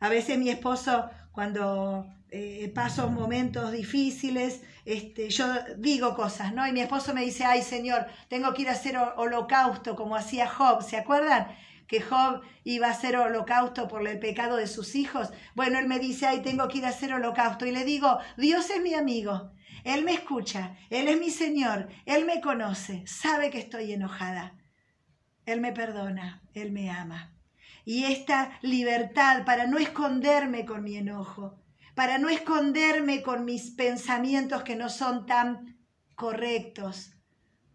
A veces mi esposo, cuando eh, paso momentos difíciles, este, yo digo cosas, ¿no? Y mi esposo me dice, ay Señor, tengo que ir a hacer holocausto como hacía Job, ¿se acuerdan? que Job iba a hacer holocausto por el pecado de sus hijos. Bueno, él me dice, ay, tengo que ir a hacer holocausto. Y le digo, Dios es mi amigo, Él me escucha, Él es mi Señor, Él me conoce, sabe que estoy enojada. Él me perdona, Él me ama. Y esta libertad para no esconderme con mi enojo, para no esconderme con mis pensamientos que no son tan correctos,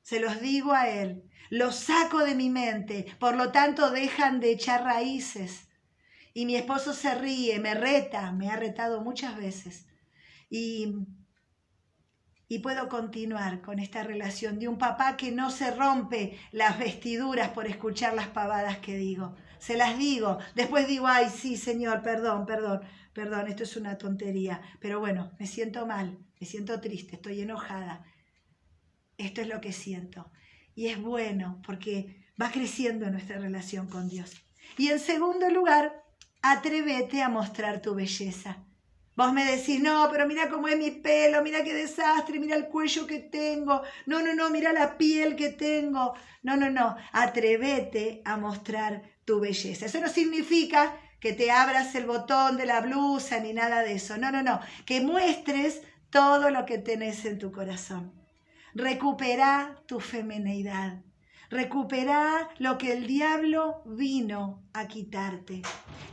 se los digo a Él los saco de mi mente, por lo tanto dejan de echar raíces. Y mi esposo se ríe, me reta, me ha retado muchas veces. Y, y puedo continuar con esta relación de un papá que no se rompe las vestiduras por escuchar las pavadas que digo. Se las digo, después digo, ay, sí, señor, perdón, perdón, perdón, esto es una tontería. Pero bueno, me siento mal, me siento triste, estoy enojada. Esto es lo que siento y es bueno porque va creciendo nuestra relación con Dios. Y en segundo lugar, atrévete a mostrar tu belleza. Vos me decís, no, pero mira cómo es mi pelo, mira qué desastre, mira el cuello que tengo, no, no, no, mira la piel que tengo. No, no, no, atrévete a mostrar tu belleza. Eso no significa que te abras el botón de la blusa ni nada de eso. No, no, no, que muestres todo lo que tenés en tu corazón. Recupera tu femineidad. Recupera lo que el diablo vino a quitarte.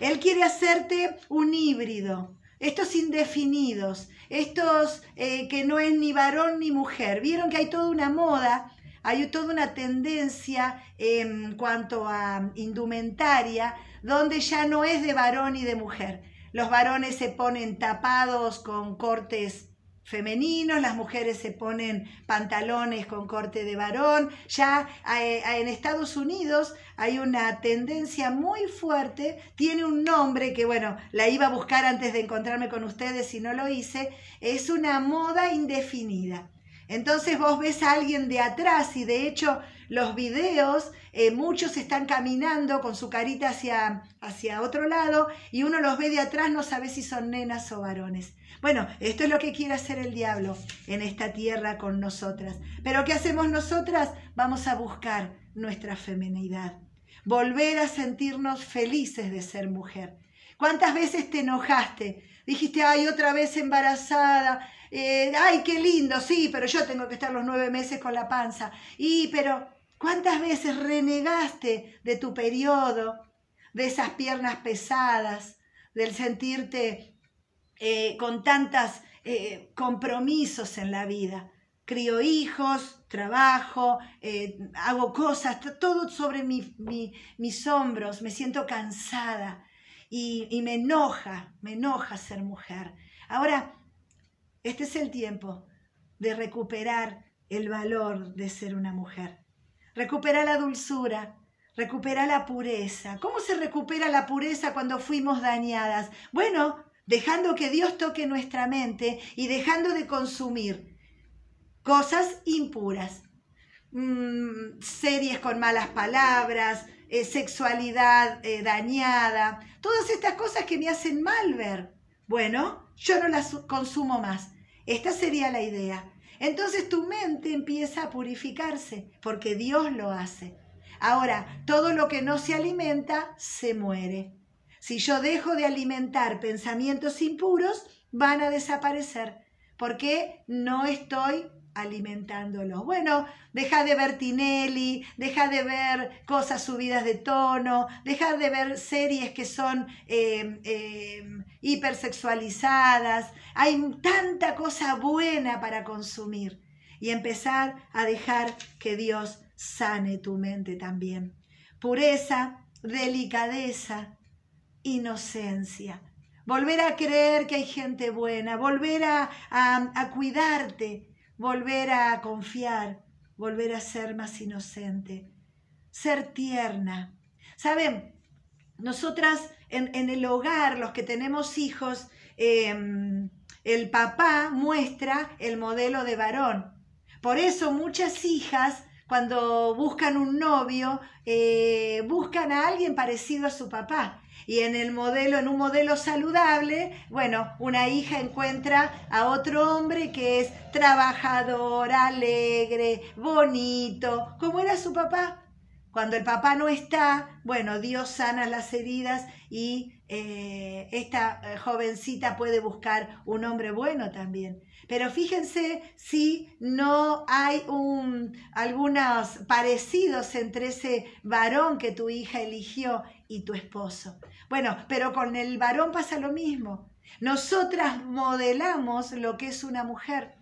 Él quiere hacerte un híbrido. Estos indefinidos, estos eh, que no es ni varón ni mujer. Vieron que hay toda una moda, hay toda una tendencia en cuanto a indumentaria, donde ya no es de varón y de mujer. los varones se ponen tapados con cortes femeninos, las mujeres se ponen pantalones con corte de varón. Ya eh, en Estados Unidos hay una tendencia muy fuerte, tiene un nombre que bueno, la iba a buscar antes de encontrarme con ustedes y no lo hice, es una moda indefinida. Entonces vos ves a alguien de atrás y de hecho los videos, eh, muchos están caminando con su carita hacia, hacia otro lado y uno los ve de atrás, no sabe si son nenas o varones. Bueno, esto es lo que quiere hacer el diablo en esta tierra con nosotras. Pero ¿qué hacemos nosotras? Vamos a buscar nuestra feminidad. Volver a sentirnos felices de ser mujer. ¿Cuántas veces te enojaste? Dijiste, ay, otra vez embarazada. Eh, ay, qué lindo, sí, pero yo tengo que estar los nueve meses con la panza. Y, pero, ¿cuántas veces renegaste de tu periodo, de esas piernas pesadas, del sentirte eh, con tantos eh, compromisos en la vida. Crío hijos, trabajo, eh, hago cosas, todo sobre mis hombros, me siento cansada y, y me enoja, me enoja ser mujer. Ahora, este es el tiempo de recuperar el valor de ser una mujer. Recupera la dulzura, recupera la pureza. ¿Cómo se recupera la pureza cuando fuimos dañadas? Bueno, dejando que Dios toque nuestra mente y dejando de consumir cosas impuras, mm, series con malas palabras, eh, sexualidad eh, dañada, todas estas cosas que me hacen mal ver. Bueno, yo no las consumo más. Esta sería la idea. Entonces tu mente empieza a purificarse porque Dios lo hace. Ahora, todo lo que no se alimenta se muere. Si yo dejo de alimentar pensamientos impuros, van a desaparecer porque no estoy alimentándolos. Bueno, deja de ver Tinelli, deja de ver cosas subidas de tono, deja de ver series que son eh, eh, hipersexualizadas. Hay tanta cosa buena para consumir y empezar a dejar que Dios sane tu mente también. Pureza, delicadeza, inocencia. Volver a creer que hay gente buena, volver a, a, cuidarte, volver a confiar, volver a ser más inocente, ser tierna. Saben, nosotras en, en el hogar, los que tenemos hijos, em, el papá muestra el modelo de varón. Por eso muchas hijas cuando buscan un novio, eh, buscan a alguien parecido a su papá. Y en el modelo, en un modelo saludable, bueno, una hija encuentra a otro hombre que es trabajador, alegre, bonito, como era su papá. Cuando el papá no está, bueno, Dios sana las heridas y eh, esta eh, jovencita puede buscar un hombre bueno también. Pero fíjense si no hay un, algunos parecidos entre ese varón que tu hija eligió y tu esposo. Bueno, pero con el varón pasa lo mismo. Nosotras modelamos lo que es una mujer.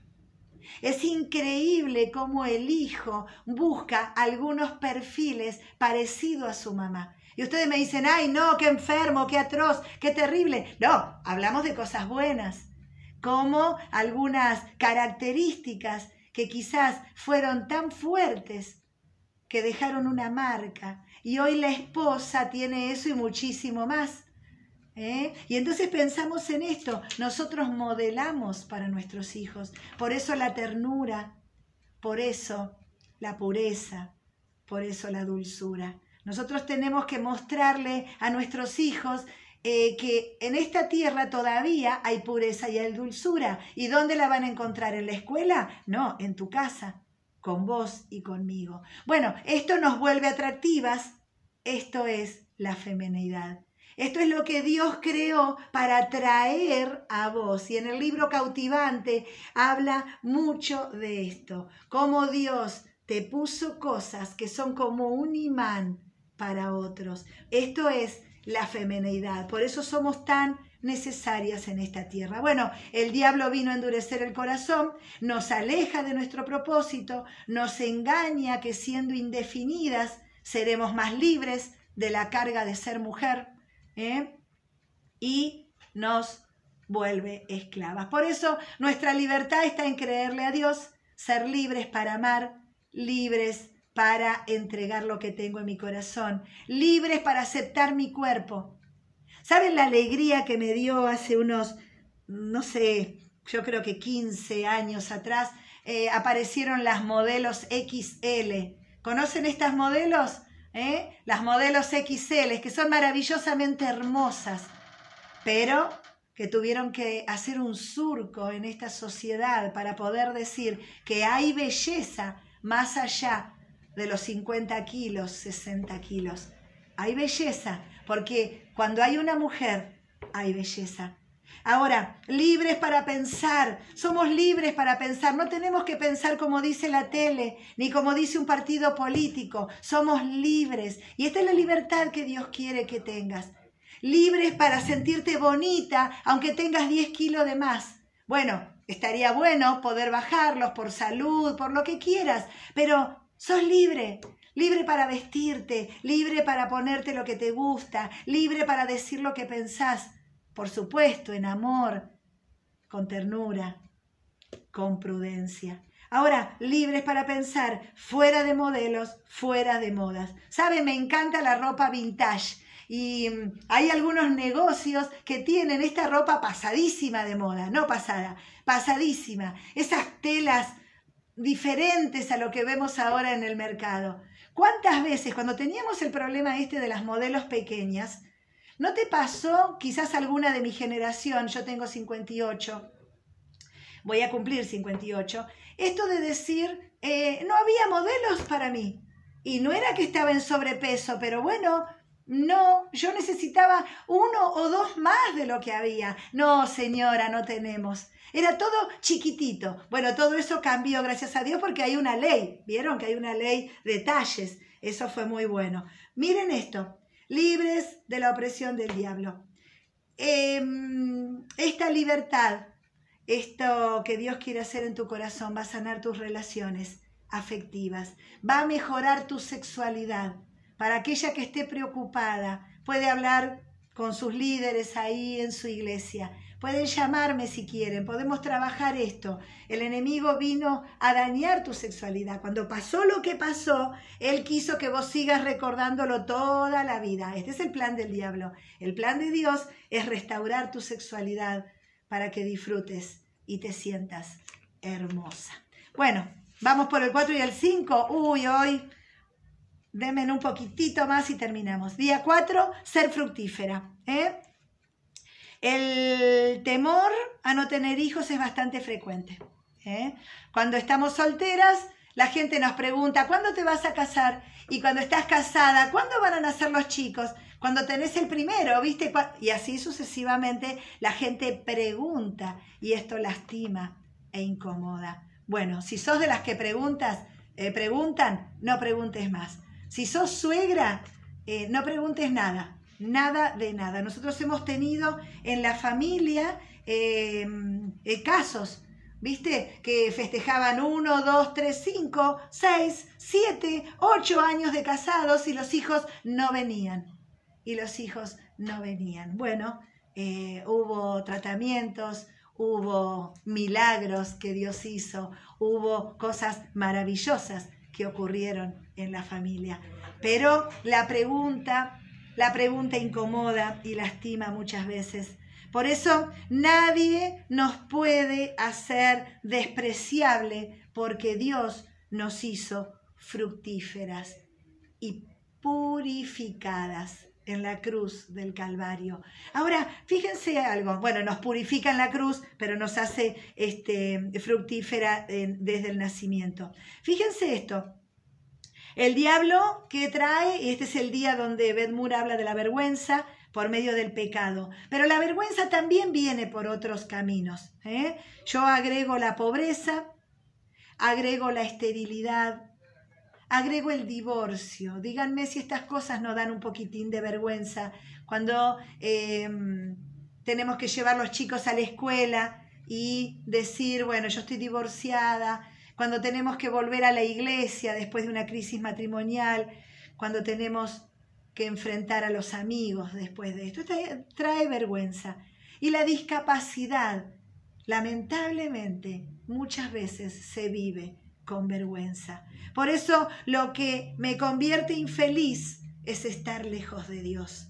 Es increíble cómo el hijo busca algunos perfiles parecidos a su mamá. Y ustedes me dicen, ay, no, qué enfermo, qué atroz, qué terrible. No, hablamos de cosas buenas, como algunas características que quizás fueron tan fuertes que dejaron una marca. Y hoy la esposa tiene eso y muchísimo más. ¿eh? Y entonces pensamos en esto, nosotros modelamos para nuestros hijos. Por eso la ternura, por eso la pureza, por eso la dulzura. Nosotros tenemos que mostrarle a nuestros hijos eh, que en esta tierra todavía hay pureza y hay dulzura. ¿Y dónde la van a encontrar? ¿En la escuela? No, en tu casa, con vos y conmigo. Bueno, esto nos vuelve atractivas. Esto es la feminidad. Esto es lo que Dios creó para atraer a vos. Y en el libro cautivante habla mucho de esto. Cómo Dios te puso cosas que son como un imán para otros. Esto es la femenidad. Por eso somos tan necesarias en esta tierra. Bueno, el diablo vino a endurecer el corazón, nos aleja de nuestro propósito, nos engaña que siendo indefinidas seremos más libres de la carga de ser mujer. ¿eh? Y nos vuelve esclavas. Por eso nuestra libertad está en creerle a Dios, ser libres para amar, libres para entregar lo que tengo en mi corazón, libres para aceptar mi cuerpo. ¿Saben la alegría que me dio hace unos, no sé, yo creo que 15 años atrás, eh, aparecieron las modelos XL? ¿Conocen estas modelos? ¿Eh? Las modelos XL, que son maravillosamente hermosas, pero que tuvieron que hacer un surco en esta sociedad para poder decir que hay belleza más allá de los 50 kilos, 60 kilos. Hay belleza, porque cuando hay una mujer, hay belleza. Ahora, libres para pensar, somos libres para pensar, no tenemos que pensar como dice la tele, ni como dice un partido político, somos libres. Y esta es la libertad que Dios quiere que tengas libres para sentirte bonita, aunque tengas 10 kilos de más. Bueno, estaría bueno poder bajarlos por salud, por lo que quieras, pero sos libre, libre para vestirte, libre para ponerte lo que te gusta, libre para decir lo que pensás, por supuesto, en amor, con ternura, con prudencia. Ahora, libres para pensar, fuera de modelos, fuera de modas. ¿Sabe? Me encanta la ropa vintage. Y mm, hay algunos negocios que tienen esta ropa pasadísima de moda, no pasada, pasadísima. Esas telas diferentes a lo que vemos ahora en el mercado. ¿Cuántas veces cuando teníamos el problema este de las modelos pequeñas, no te pasó quizás alguna de mi generación, yo tengo 58, voy a cumplir 58, esto de decir, eh, no había modelos para mí. Y no era que estaba en sobrepeso, pero bueno, no, yo necesitaba uno o dos más de lo que había. No, señora, no tenemos. Era todo chiquitito. Bueno, todo eso cambió, gracias a Dios, porque hay una ley. ¿Vieron que hay una ley de talles? Eso fue muy bueno. Miren esto, libres de la opresión del diablo. Em, esta libertad, esto que Dios quiere hacer en tu corazón, va a sanar tus relaciones afectivas, va a mejorar tu sexualidad para aquella que esté preocupada, puede hablar con sus líderes ahí en su iglesia. Pueden llamarme si quieren, podemos trabajar esto. El enemigo vino a dañar tu sexualidad. Cuando pasó lo que pasó, él quiso que vos sigas recordándolo toda la vida. Este es el plan del diablo. El plan de Dios es restaurar tu sexualidad para que disfrutes y te sientas hermosa. Bueno, vamos por el 4 y el 5. Uy, hoy Denme un poquitito más y terminamos. Día 4, ser fructífera. ¿eh? El temor a no tener hijos es bastante frecuente. ¿eh? Cuando estamos solteras, la gente nos pregunta, ¿cuándo te vas a casar? Y cuando estás casada, ¿cuándo van a nacer los chicos? Cuando tenés el primero, ¿viste? Y así sucesivamente la gente pregunta y esto lastima e incomoda. Bueno, si sos de las que preguntas, eh, preguntan, no preguntes más. Si sos suegra, eh, no preguntes nada, nada de nada. Nosotros hemos tenido en la familia eh, eh, casos, ¿viste? Que festejaban uno, dos, tres, cinco, seis, siete, ocho años de casados y los hijos no venían. Y los hijos no venían. Bueno, hubo tratamientos, hubo milagros que Dios hizo, hubo cosas maravillosas que ocurrieron en la familia. Pero la pregunta, la pregunta incomoda y lastima muchas veces. Por eso nadie nos puede hacer despreciable porque Dios nos hizo fructíferas y purificadas en la cruz del Calvario. Ahora, fíjense algo, bueno, nos purifica en la cruz, pero nos hace este, fructífera desde el nacimiento. Fíjense esto, el diablo que trae, y este es el día donde Bedmur habla de la vergüenza por medio del pecado, pero la vergüenza también viene por otros caminos. ¿eh? Yo agrego la pobreza, agrego la esterilidad, agrego el divorcio. Díganme si estas cosas no dan un poquitín de vergüenza cuando em, tenemos que llevar los chicos a la escuela y decir, bueno, yo estoy divorciada, cuando tenemos que volver a la iglesia después de una crisis matrimonial, cuando tenemos que enfrentar a los amigos después de esto. Esto trae vergüenza. Y la discapacidad, lamentablemente, muchas veces se vive con vergüenza. Por eso lo que me convierte infeliz es estar lejos de Dios.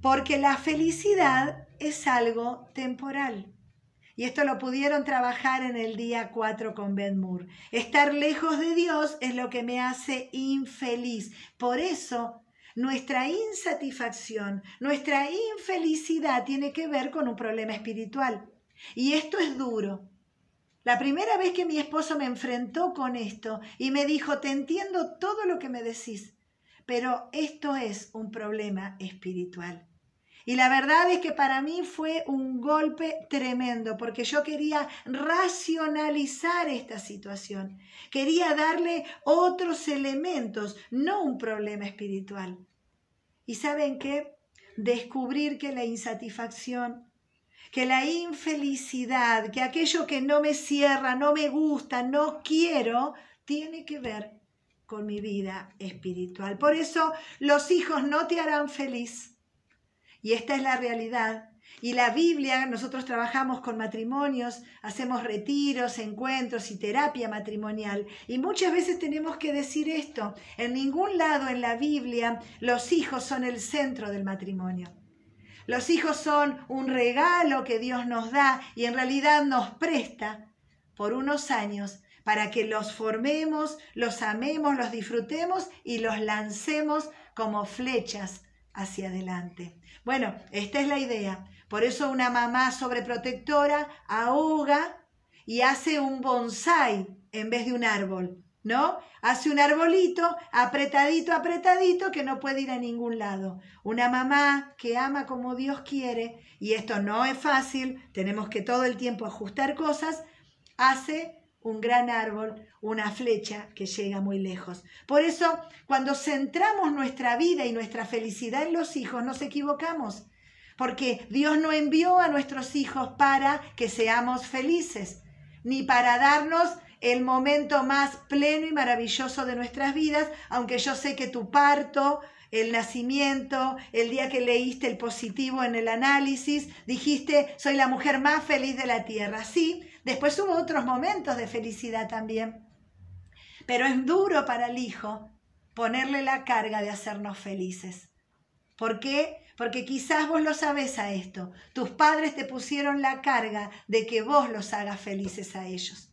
Porque la felicidad es algo temporal. Y esto lo pudieron trabajar en el día 4 con Ben Moore. Estar lejos de Dios es lo que me hace infeliz. Por eso nuestra insatisfacción, nuestra infelicidad tiene que ver con un problema espiritual. Y esto es duro. La primera vez que mi esposo me enfrentó con esto y me dijo, te entiendo todo lo que me decís, pero esto es un problema espiritual. Y la verdad es que para mí fue un golpe tremendo porque yo quería racionalizar esta situación. Quería darle otros elementos, no un problema espiritual. ¿Y saben qué? Descubrir que la insatisfacción, que la infelicidad, que aquello que no me cierra, no me gusta, no quiero, tiene que ver con mi vida espiritual. Por eso los hijos no te harán feliz y esta es la realidad. Y la Biblia, nosotros trabajamos con matrimonios, hacemos retiros, encuentros y terapia matrimonial. Y muchas veces tenemos que decir esto. En ningún lado en la Biblia los hijos son el centro del matrimonio. Los hijos son un regalo que Dios nos da y en realidad nos presta por unos años para que los formemos, los amemos, los disfrutemos y los lancemos como flechas hacia adelante. Bueno, esta es la idea. Por eso una mamá sobreprotectora ahoga y hace un bonsai en vez de un árbol, ¿no? Hace un arbolito apretadito, apretadito que no puede ir a ningún lado. Una mamá que ama como Dios quiere, y esto no es fácil, tenemos que todo el tiempo ajustar cosas, hace un gran árbol, una flecha que llega muy lejos. Por eso, cuando centramos nuestra vida y nuestra felicidad en los hijos, nos equivocamos, porque Dios no envió a nuestros hijos para que seamos felices, ni para darnos el momento más pleno y maravilloso de nuestras vidas, aunque yo sé que tu parto, el nacimiento, el día que leíste el positivo en el análisis, dijiste, soy la mujer más feliz de la tierra. Sí, Después hubo otros momentos de felicidad también. Pero es duro para el hijo ponerle la carga de hacernos felices. ¿Por qué? Porque quizás vos lo sabés a esto. Tus padres te pusieron la carga de que vos los hagas felices a ellos.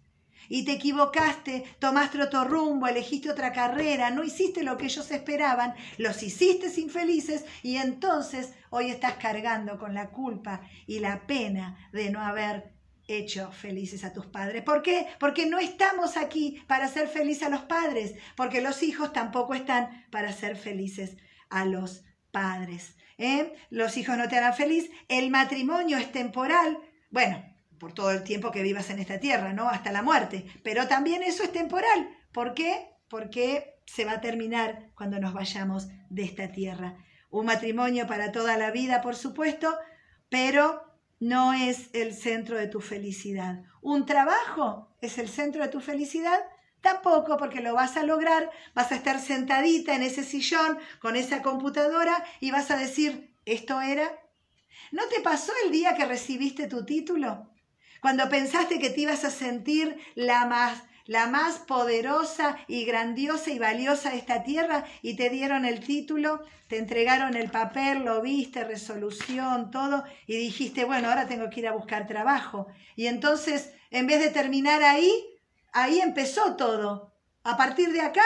Y te equivocaste, tomaste otro rumbo, elegiste otra carrera, no hiciste lo que ellos esperaban, los hiciste infelices y entonces hoy estás cargando con la culpa y la pena de no haber hecho felices a tus padres. ¿Por qué? Porque no estamos aquí para hacer felices a los padres, porque los hijos tampoco están para ser felices a los padres. ¿eh? Los hijos no te harán feliz, el matrimonio es temporal, bueno, por todo el tiempo que vivas en esta tierra, ¿no? Hasta la muerte, pero también eso es temporal. ¿Por qué? Porque se va a terminar cuando nos vayamos de esta tierra. Un matrimonio para toda la vida, por supuesto, pero no es el centro de tu felicidad. ¿Un trabajo es el centro de tu felicidad? Tampoco, porque lo vas a lograr, vas a estar sentadita en ese sillón con esa computadora y vas a decir, ¿esto era? ¿No te pasó el día que recibiste tu título? Cuando pensaste que te ibas a sentir la más la más poderosa y grandiosa y valiosa de esta tierra, y te dieron el título, te entregaron el papel, lo viste, resolución, todo, y dijiste, bueno, ahora tengo que ir a buscar trabajo. Y entonces, en vez de terminar ahí, ahí empezó todo. A partir de acá,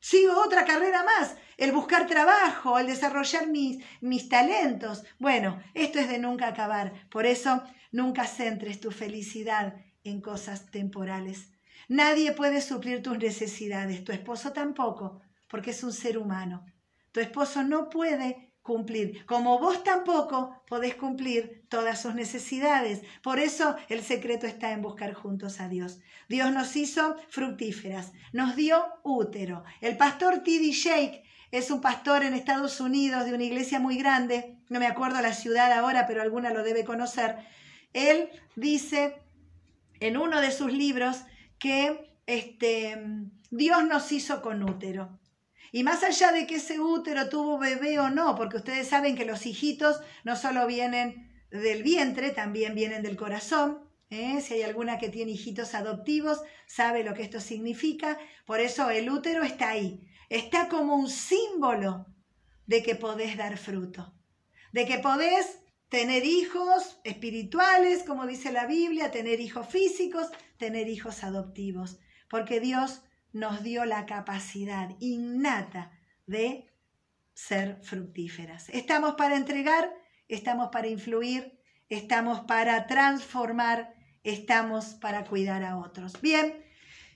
sigo otra carrera más, el buscar trabajo, el desarrollar mis, mis talentos. Bueno, esto es de nunca acabar. Por eso, nunca centres tu felicidad en cosas temporales Nadie puede suplir tus necesidades, tu esposo tampoco, porque es un ser humano. Tu esposo no puede cumplir, como vos tampoco podés cumplir todas sus necesidades. Por eso el secreto está en buscar juntos a Dios. Dios nos hizo fructíferas, nos dio útero. El pastor T.D. Shake es un pastor en Estados Unidos de una iglesia muy grande, no me acuerdo la ciudad ahora, pero alguna lo debe conocer. Él dice en uno de sus libros que este, Dios nos hizo con útero. Y más allá de que ese útero tuvo bebé o no, porque ustedes saben que los hijitos no solo vienen del vientre también vienen del corazón. ¿eh? Si hay alguna que tiene hijitos adoptivos, sabe lo que esto significa. Por eso el útero está ahí. Está como un símbolo de que podés dar fruto, de que podés tener hijos espirituales, como dice la Biblia, tener hijos físicos, tener hijos adoptivos, porque Dios nos dio la capacidad innata de ser fructíferas. Estamos para entregar, estamos para influir, estamos para transformar, estamos para cuidar a otros. Bien,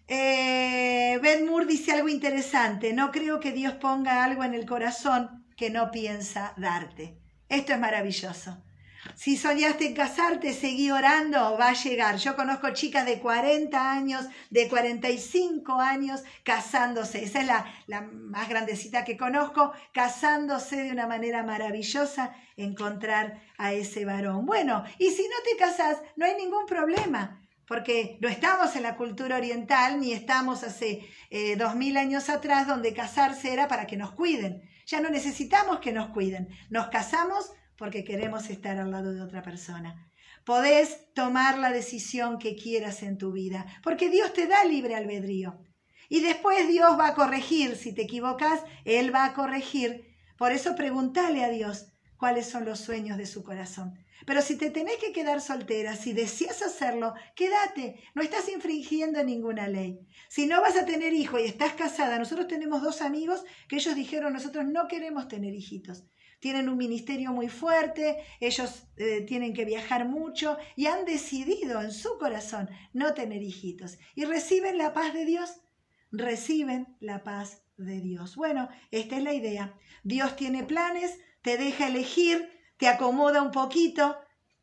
eh, Ben Moore dice algo interesante, no creo que Dios ponga algo en el corazón que no piensa darte. Esto es maravilloso. Si soñaste casarte, seguí orando, va a llegar. Yo conozco chicas de 40 años, de 45 años, casándose. Esa es la, la, más grandecita que conozco, casándose de una manera maravillosa, encontrar a ese varón. Bueno, y si no te casas, no hay ningún problema, porque no estamos en la cultura oriental, ni estamos hace eh, dos mil años atrás, donde casarse era para que nos cuiden. Ya no necesitamos que nos cuiden. Nos casamos porque queremos estar al lado de otra persona. Podés tomar la decisión que quieras en tu vida, porque Dios te da libre albedrío. Y después Dios va a corregir, si te equivocas, Él va a corregir. Por eso pregúntale a Dios cuáles son los sueños de su corazón. Pero si te tenés que quedar soltera, si deseas hacerlo, quédate, no estás infringiendo ninguna ley. Si no vas a tener hijo y estás casada, nosotros tenemos dos amigos que ellos dijeron, nosotros no queremos tener hijitos tienen un ministerio muy fuerte, ellos eh, tienen que viajar mucho y han decidido en su corazón no tener hijitos. Y reciben la paz de Dios, reciben la paz de Dios. Bueno, esta es la idea. Dios tiene planes, te deja elegir, te acomoda un poquito,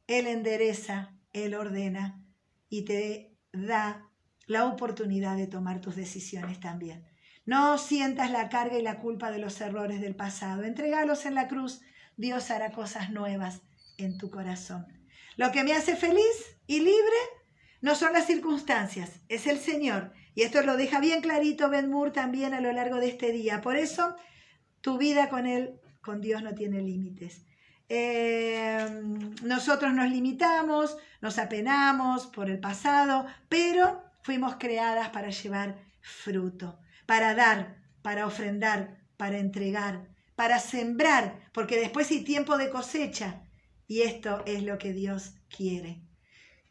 Él endereza, Él ordena y te da la oportunidad de tomar tus decisiones también. No sientas la carga y la culpa de los errores del pasado. Entrégalos en la cruz. Dios hará cosas nuevas en tu corazón. Lo que me hace feliz y libre no son las circunstancias, es el Señor. Y esto lo deja bien clarito Ben Moore también a lo largo de este día. Por eso, tu vida con Él, con Dios, no tiene límites. Eh, nosotros nos limitamos, nos apenamos por el pasado, pero fuimos creadas para llevar fruto para dar, para ofrendar, para entregar, para sembrar, porque después hay tiempo de cosecha. Y esto es lo que Dios quiere.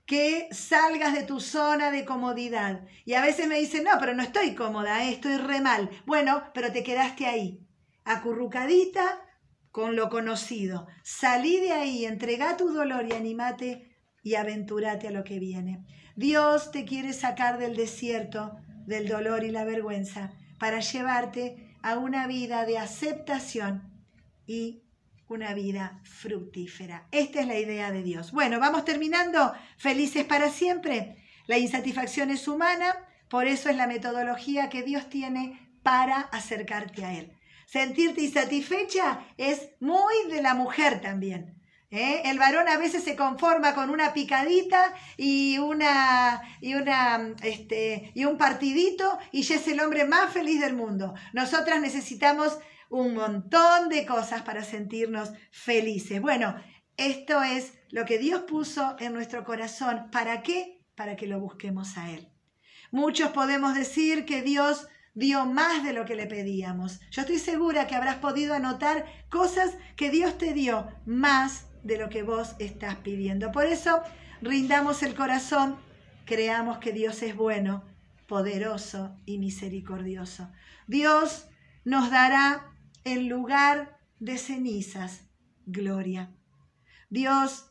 Que salgas de tu zona de comodidad. Y a veces me dicen, no, pero no estoy cómoda, eh, estoy re mal. Bueno, pero te quedaste ahí, acurrucadita con lo conocido. Salí de ahí, entrega tu dolor y animate y aventúrate a lo que viene. Dios te quiere sacar del desierto del dolor y la vergüenza para llevarte a una vida de aceptación y una vida fructífera. Esta es la idea de Dios. Bueno, vamos terminando. Felices para siempre. La insatisfacción es humana, por eso es la metodología que Dios tiene para acercarte a Él. Sentirte insatisfecha es muy de la mujer también. ¿Eh? El varón a veces se conforma con una picadita y, una, y, una, este, y un partidito y ya es el hombre más feliz del mundo. Nosotras necesitamos un montón de cosas para sentirnos felices. Bueno, esto es lo que Dios puso en nuestro corazón. ¿Para qué? Para que lo busquemos a Él. Muchos podemos decir que Dios dio más de lo que le pedíamos. Yo estoy segura que habrás podido anotar cosas que Dios te dio más de lo que vos estás pidiendo. Por eso, rindamos el corazón, creamos que Dios es bueno, poderoso y misericordioso. Dios nos dará en lugar de cenizas gloria. Dios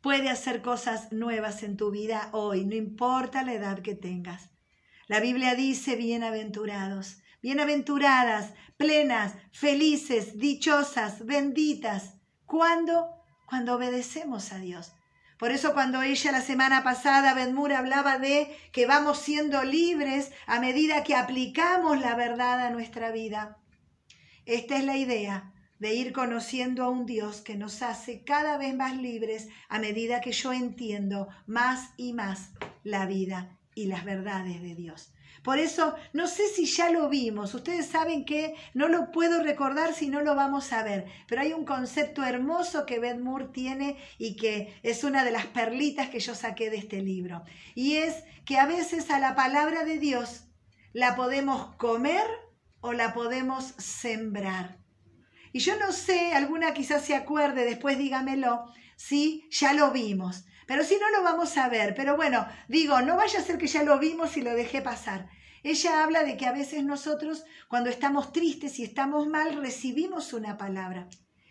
puede hacer cosas nuevas en tu vida hoy, no importa la edad que tengas. La Biblia dice, bienaventurados, bienaventuradas, plenas, felices, dichosas, benditas. ¿Cuándo? Cuando obedecemos a Dios. Por eso cuando ella la semana pasada, Ben hablaba de que vamos siendo libres a medida que aplicamos la verdad a nuestra vida. Esta es la idea de ir conociendo a un Dios que nos hace cada vez más libres a medida que yo entiendo más y más la vida y las verdades de Dios. Por eso, no sé si ya lo vimos, ustedes saben que no lo puedo recordar si no lo vamos a ver, pero hay un concepto hermoso que Ben Moore tiene y que es una de las perlitas que yo saqué de este libro. Y es que a veces a la palabra de Dios la podemos comer o la podemos sembrar. Y yo no sé, alguna quizás se acuerde, después dígamelo, si ya lo vimos. Pero si no lo vamos a ver. Pero bueno, digo, no vaya a ser que ya lo vimos y lo dejé pasar. Ella habla de que a veces nosotros, cuando estamos tristes y estamos mal, recibimos una palabra.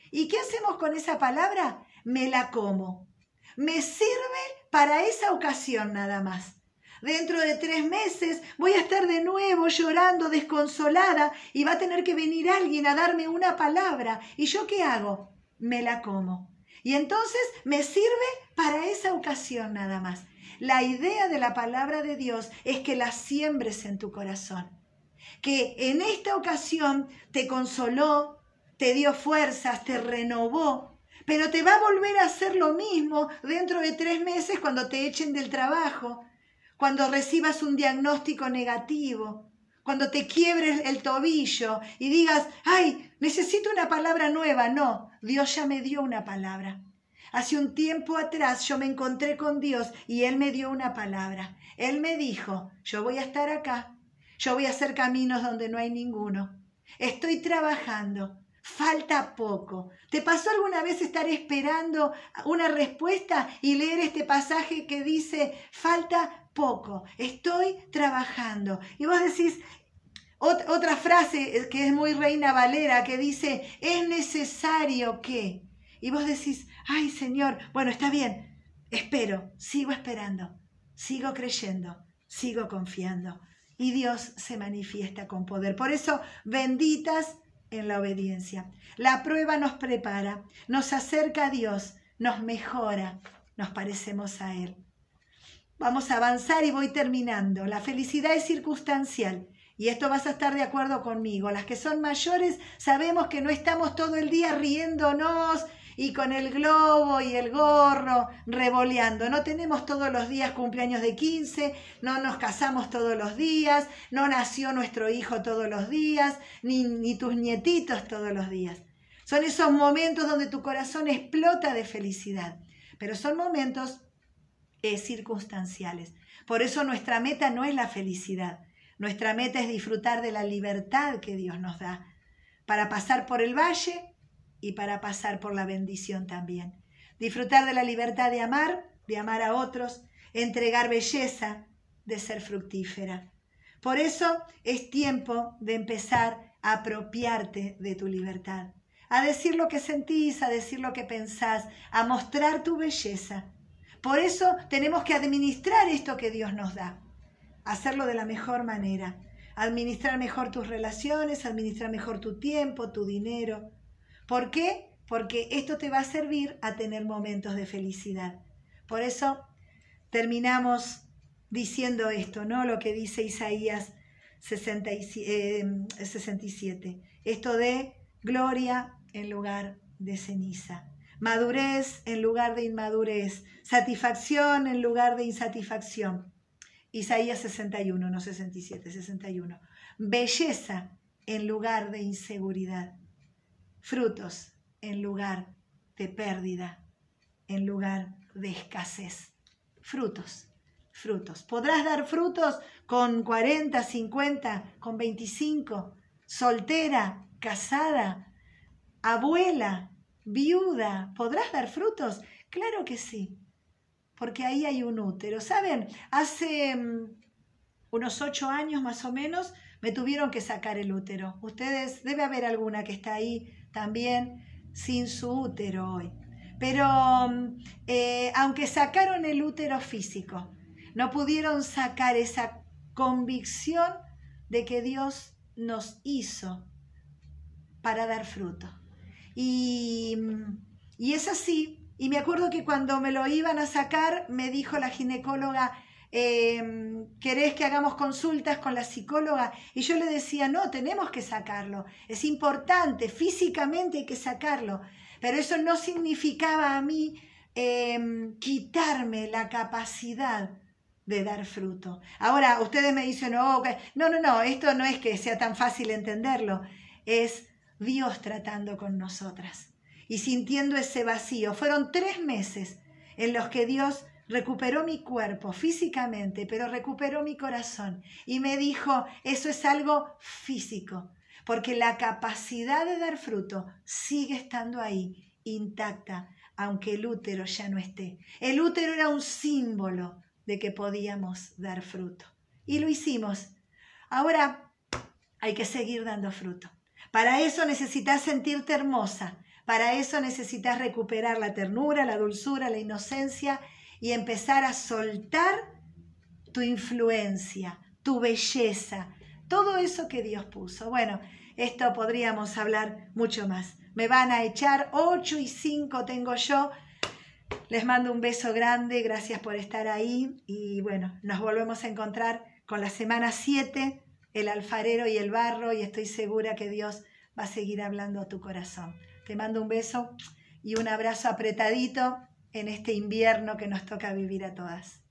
¿Y qué hacemos con esa palabra? Me la como. Me sirve para esa ocasión nada más. Dentro de tres meses voy a estar de nuevo llorando, desconsolada, y va a tener que venir alguien a darme una palabra. ¿Y yo qué hago? Me la como. Y entonces me sirve para esa ocasión nada más. La idea de la palabra de Dios es que la siembres en tu corazón. Que en esta ocasión te consoló, te dio fuerzas, te renovó, pero te va a volver a hacer lo mismo dentro de tres meses cuando te echen del trabajo, cuando recibas un diagnóstico negativo, cuando te quiebres el tobillo y digas, ay, necesito una palabra nueva. No, Dios ya me dio una palabra. Hace un tiempo atrás yo me encontré con Dios y Él me dio una palabra. Él me dijo, yo voy a estar acá, yo voy a hacer caminos donde no hay ninguno. Estoy trabajando, falta poco. ¿Te pasó alguna vez estar esperando una respuesta y leer este pasaje que dice, falta poco, estoy trabajando? Y vos decís, otra frase que es muy reina Valera que dice, es necesario que. Y vos decís, ay Señor, bueno, está bien, espero, sigo esperando, sigo creyendo, sigo confiando. Y Dios se manifiesta con poder. Por eso, benditas en la obediencia. La prueba nos prepara, nos acerca a Dios, nos mejora, nos parecemos a Él. Vamos a avanzar y voy terminando. La felicidad es circunstancial y esto vas a estar de acuerdo conmigo. Las que son mayores sabemos que no estamos todo el día riéndonos y con el globo y el gorro revoleando. No tenemos todos los días cumpleaños de 15, no nos casamos todos los días, no nació nuestro hijo todos los días, ni, tus nietitos todos los días. Son esos momentos donde tu corazón explota de felicidad, pero son momentos eh, circunstanciales. Por eso nuestra meta no es la felicidad. Nuestra meta es disfrutar de la libertad que Dios nos da para pasar por el valle y para pasar por la bendición también. Disfrutar de la libertad de amar, de amar a otros, entregar belleza, de ser fructífera. Por eso es tiempo de empezar a apropiarte de tu libertad, a decir lo que sentís, a decir lo que pensás, a mostrar tu belleza. Por eso tenemos que administrar esto que Dios nos da hacerlo de la mejor manera, administrar mejor tus relaciones, administrar mejor tu tiempo, tu dinero. ¿Por qué? Porque esto te va a servir a tener momentos de felicidad. Por eso terminamos diciendo esto, ¿no? Lo que dice Isaías 67. Eh, esto de gloria en lugar de ceniza. Madurez en lugar de inmadurez. Satisfacción en lugar de insatisfacción. Isaías 61, no 67, 61. Belleza en lugar de inseguridad. Frutos en lugar de pérdida, en lugar de escasez. Frutos, frutos. Podrás dar frutos con 40, 50, con 25, soltera, casada, abuela, viuda. ¿Podrás dar frutos? Claro que sí porque ahí hay un útero. ¿Saben? Hace mm, unos ocho años más o menos me tuvieron que sacar el útero. Ustedes, debe haber alguna que está ahí también sin su útero hoy. Pero mm, eh, aunque sacaron el útero físico, no pudieron sacar esa convicción de que Dios nos hizo para dar fruto. Y, mm, y es así y me acuerdo que cuando me lo iban a sacar, me dijo la ginecóloga, em, ¿querés que hagamos consultas con la psicóloga? Y yo le decía, no, tenemos que sacarlo. Es importante, físicamente hay que sacarlo. Pero eso no significaba a mí em, quitarme la capacidad de dar fruto. Ahora, ustedes me dicen, no, no, no, no, esto no es que sea tan fácil entenderlo, es Dios tratando con nosotras y sintiendo ese vacío. Fueron tres meses en los que Dios recuperó mi cuerpo físicamente, pero recuperó mi corazón y me dijo, eso es algo físico, porque la capacidad de dar fruto sigue estando ahí, intacta, aunque el útero ya no esté. El útero era un símbolo de que podíamos dar fruto. Y lo hicimos. Ahora hay que seguir dando fruto. Para eso necesitas sentirte hermosa. Para eso necesitas recuperar la ternura, la dulzura, la inocencia y empezar a soltar tu influencia, tu belleza, todo eso que Dios puso. Bueno, esto podríamos hablar mucho más. Me van a echar ocho y cinco tengo yo. Les mando un beso grande, gracias por estar ahí y bueno, nos volvemos a encontrar con la semana 7, el alfarero y el barro y estoy segura que Dios va a seguir hablando a tu corazón. Te mando un beso y un abrazo apretadito en este invierno que nos toca vivir a todas.